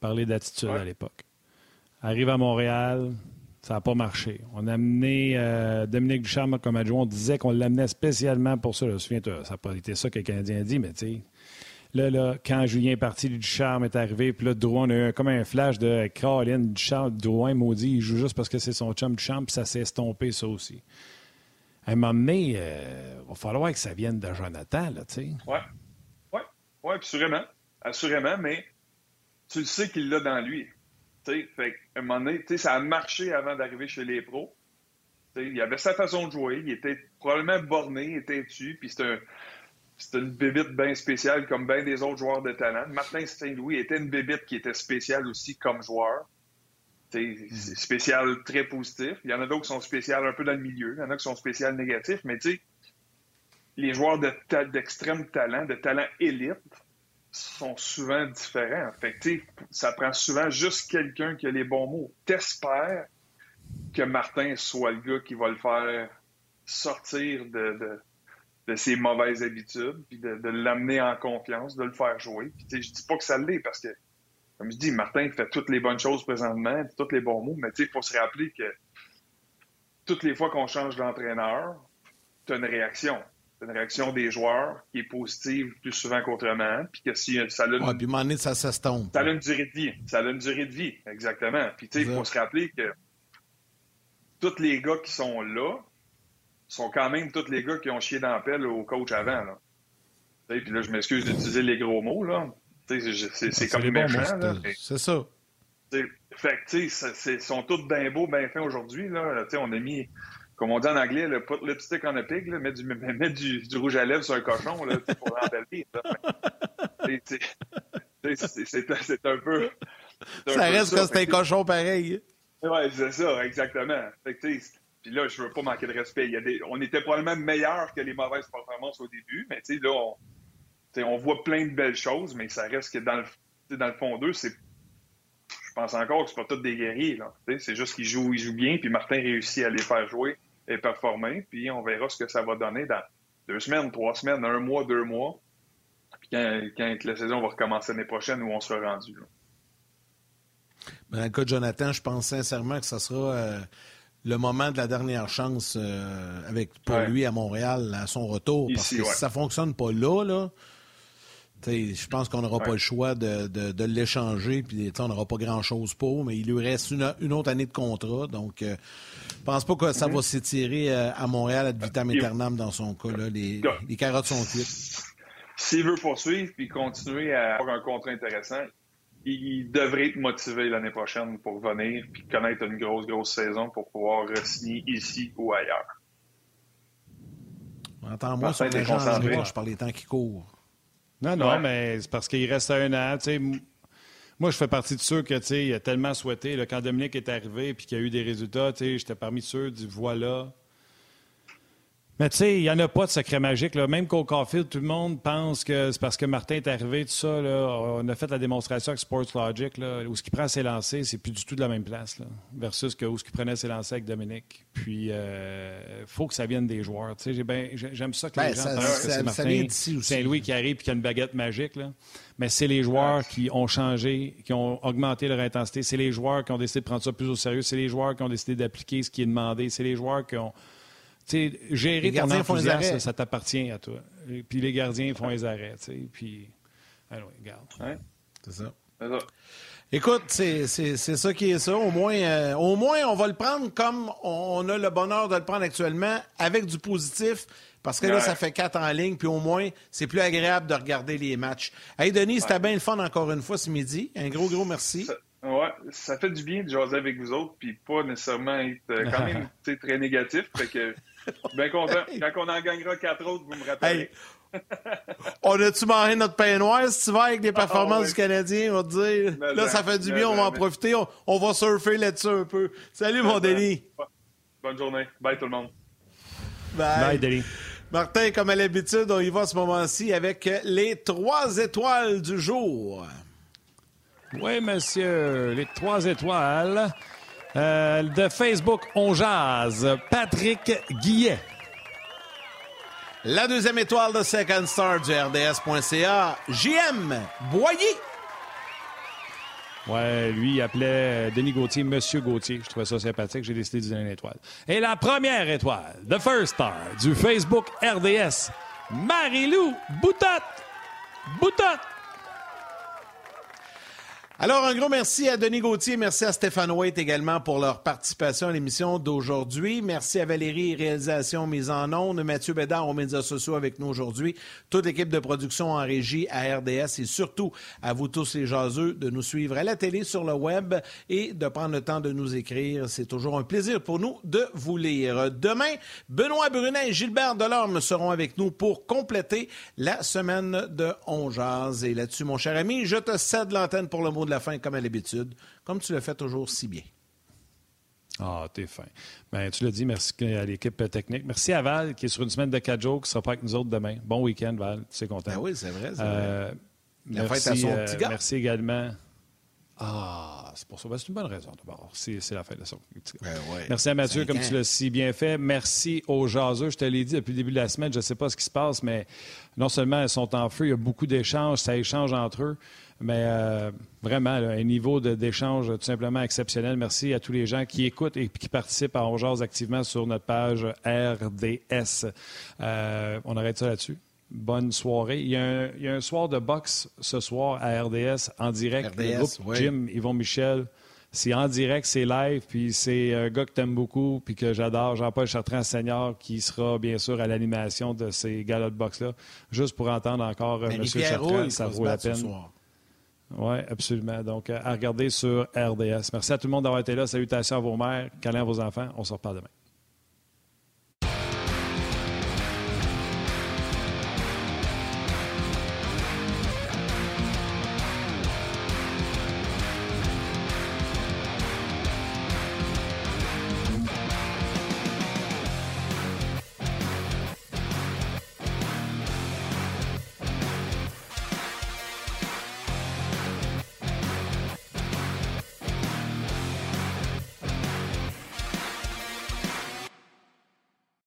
Parler d'attitude à l'époque. Arrive à Montréal, ça n'a pas marché. On a amené euh, Dominique Ducharme comme adjoint. On disait qu'on l'amenait spécialement pour ça. Je me souviens, ça n'a pas été ça que le Canadien a dit, mais tu sais, Là, là, quand Julien est parti, Ducharme est arrivé, puis là, Drouin, on a eu comme un flash de Caroline, Ducharme, Drouin, maudit, il joue juste parce que c'est son chum Ducharme, puis ça s'est estompé, ça aussi. À un moment donné, il euh, va falloir que ça vienne de Jonathan, tu sais.
Oui, oui, oui, assurément, assurément, mais tu le sais qu'il l'a dans lui. sais, fait à un moment donné, ça a marché avant d'arriver chez les pros. il avait sa façon de jouer, il était probablement borné, il dessus, puis c'est une bébite bien spéciale comme bien des autres joueurs de talent. Martin Saint-Louis était une bébite qui était spéciale aussi comme joueur. Spécial très positif. Il y en a d'autres qui sont spéciales un peu dans le milieu. Il y en a qui sont spéciales négatifs. Mais tu sais, les joueurs d'extrême talent, de talent élite, sont souvent différents. Fait ça prend souvent juste quelqu'un qui a les bons mots. T'espères que Martin soit le gars qui va le faire sortir de de ses mauvaises habitudes, puis de, l'amener en confiance, de le faire jouer. Puis, je dis pas que ça l'est, parce que, comme je dis, Martin fait toutes les bonnes choses présentement, tous les bons mots, mais il faut se rappeler que toutes les fois qu'on change d'entraîneur, tu as une réaction. une réaction des joueurs qui est positive plus souvent qu'autrement, puis que si ça a une...
puis ça.
Ça a une durée de vie. Ça a une durée de vie, exactement. Puis, tu sais, il faut se rappeler que tous les gars qui sont là, sont quand même tous les gars qui ont chié dans la pelle au coach avant. Là. Puis là, je m'excuse d'utiliser les gros mots. là. C'est comme méchant.
C'est ça.
fait que, tu sais, ils sont tous bien beaux, bien fins aujourd'hui. Là. on a mis, comme on dit en anglais, le put lipstick on a pig, là, mettre, du, mettre du, du, rouge à lèvres sur un cochon là, pour embellir. c'est un peu.
Ça reste que c'est un cochon pareil.
Oui, c'est ça, exactement. Fait que, puis là, je veux pas manquer de respect. Il y a des... On était probablement meilleurs que les mauvaises performances au début, mais là, on... on voit plein de belles choses, mais ça reste que dans le, dans le fond d'eux, c'est. Je pense encore que c'est pas tous des guerriers. C'est juste qu'ils jouent, ils jouent bien, puis Martin réussit à les faire jouer et performer, puis on verra ce que ça va donner dans deux semaines, trois semaines, un mois, deux mois. Puis quand, la saison va recommencer l'année prochaine, où on sera rendu.
Dans le cas de Jonathan, je pense sincèrement que ça sera. Euh, le moment de la dernière chance euh, avec pour lui à Montréal à son retour. parce que si ça fonctionne pas là, là je pense qu'on n'aura pas le choix de, de, l'échanger, puis on n'aura pas grand-chose pour, mais il lui reste une, autre année de contrat. Donc, euh, je pense pas que ça va mm-hmm. s'étirer euh, à Montréal à vitam aeternam dans son cas. Là. Les, les carottes sont cuites.
S'il veut poursuivre puis continuer à avoir un contrat intéressant, il devrait être motivé l'année prochaine pour venir puis connaître une grosse, grosse saison pour pouvoir signer ici ou ailleurs.
Entends-moi sur les gens je parle des temps qui courent.
Non, non, mais c'est parce qu'il reste un an. Moi, je fais partie de ceux que, a tellement souhaité. quand Dominique est arrivé et qu'il y a eu des résultats, j'étais parmi ceux du voilà, mais tu sais, il n'y en a pas de secret magique. Là. Même qu'au Caulfield, tout le monde pense que c'est parce que Martin est arrivé, tout ça. Là, on a fait la démonstration avec Sports Logic, là, où ce qu'il prend ses lancers, c'est plus du tout de la même place, là, versus que où ce qu'il prenait ses lancers avec Dominique. Puis, il euh, faut que ça vienne des joueurs. Tu sais, ben, j'aime ça que les ben, gens pensent que c'est Martin Saint-Louis qui arrive et qui a une baguette magique. Là. Mais c'est les joueurs qui ont changé, qui ont augmenté leur intensité. C'est les joueurs qui ont décidé de prendre ça plus au sérieux. C'est les joueurs qui ont décidé d'appliquer ce qui est demandé. C'est les joueurs qui ont gérer ton enthousiasme, ça t'appartient à toi. puis les gardiens font les arrêts. Puis, alors, regarde.
C'est ça. Écoute, c'est ça qui est ça. Au moins, euh, au moins, on va le prendre comme on a le bonheur de le prendre actuellement, avec du positif. Parce que là, ça fait quatre en ligne, puis au moins, c'est plus agréable de regarder les matchs. Hey, Denis, c'était bien le fun encore une fois ce midi. Un gros, gros merci.
Oui, ça fait du bien de jaser avec vous autres, puis pas nécessairement être euh, quand même très négatif. Fait que, bien content. Quand on en gagnera quatre autres, vous me rappelez.
on a-tu mangé notre pain noir si tu vas avec les ah, performances du Canadien? On va te dire? là, ça fait du bien, on va en profiter. On, va surfer là-dessus un peu. Salut, mon Denis.
Bonne journée. Bye, tout le monde.
Bye. Bye, Denis. Martin, comme à l'habitude, on y va à ce moment-ci avec les trois étoiles du jour.
Oui, monsieur, les trois étoiles euh, de Facebook On Jazz, Patrick Guillet.
La deuxième étoile de Second Star du RDS.ca, JM Boyer.
Ouais, lui, il appelait Denis Gauthier Monsieur Gauthier. Je trouvais ça sympathique. J'ai décidé de donner une étoile. Et la première étoile, The First Star du Facebook RDS, Marie-Lou Boutotte. Boutotte.
Alors, un gros merci à Denis Gauthier, merci à Stéphane White également pour leur participation à l'émission d'aujourd'hui. Merci à Valérie, réalisation mise en ondes, Mathieu Bédard aux médias sociaux avec nous aujourd'hui, toute l'équipe de production en régie à RDS et surtout à vous tous les jaseux de nous suivre à la télé, sur le web et de prendre le temps de nous écrire. C'est toujours un plaisir pour nous de vous lire. Demain, Benoît Brunet et Gilbert Delorme seront avec nous pour compléter la semaine de On Et là-dessus, mon cher ami, je te cède l'antenne pour le mot de la fin comme à l'habitude, comme tu le fais toujours si bien.
Ah, t'es fin. Ben, tu l'as dit, merci à l'équipe technique. Merci à Val, qui est sur une semaine de quatre jours, qui sera pas avec nous autres demain. Bon week-end, Val. Tu sais content.
Ben oui, c'est vrai. Euh,
merci, à son petit gars. merci également. Ah, c'est pour ça. Ben, c'est une bonne raison d'abord. C'est, la fête de son petit gars. Ben merci à Mathieu, comme tu l'as si bien fait. Merci aux jaseux. Je te l'ai dit depuis le début de la semaine, je ne sais pas ce qui se passe, mais non seulement ils sont en feu, il y a beaucoup d'échanges, ça échange entre eux. Mais euh, vraiment, un niveau d'échange tout simplement exceptionnel. Merci à tous les gens qui écoutent et qui participent à On activement sur notre page RDS. Euh, on arrête ça là-dessus. Bonne soirée. Il y, a un, soir de boxe ce soir à RDS en direct. RDS, le Jim, Yvon Michel. C'est en direct, c'est live, puis c'est un gars que t'aimes beaucoup, puis que j'adore, Jean-Paul Chartrand-Senior, qui sera bien sûr à l'animation de ces galas de boxe-là, juste pour entendre encore M. Chartrand, ça vaut la peine. Oui, absolument. Donc, à regarder sur RDS. Merci à tout le monde d'avoir été là. Salutations à vos mères, câlins à vos enfants. On se reparle demain.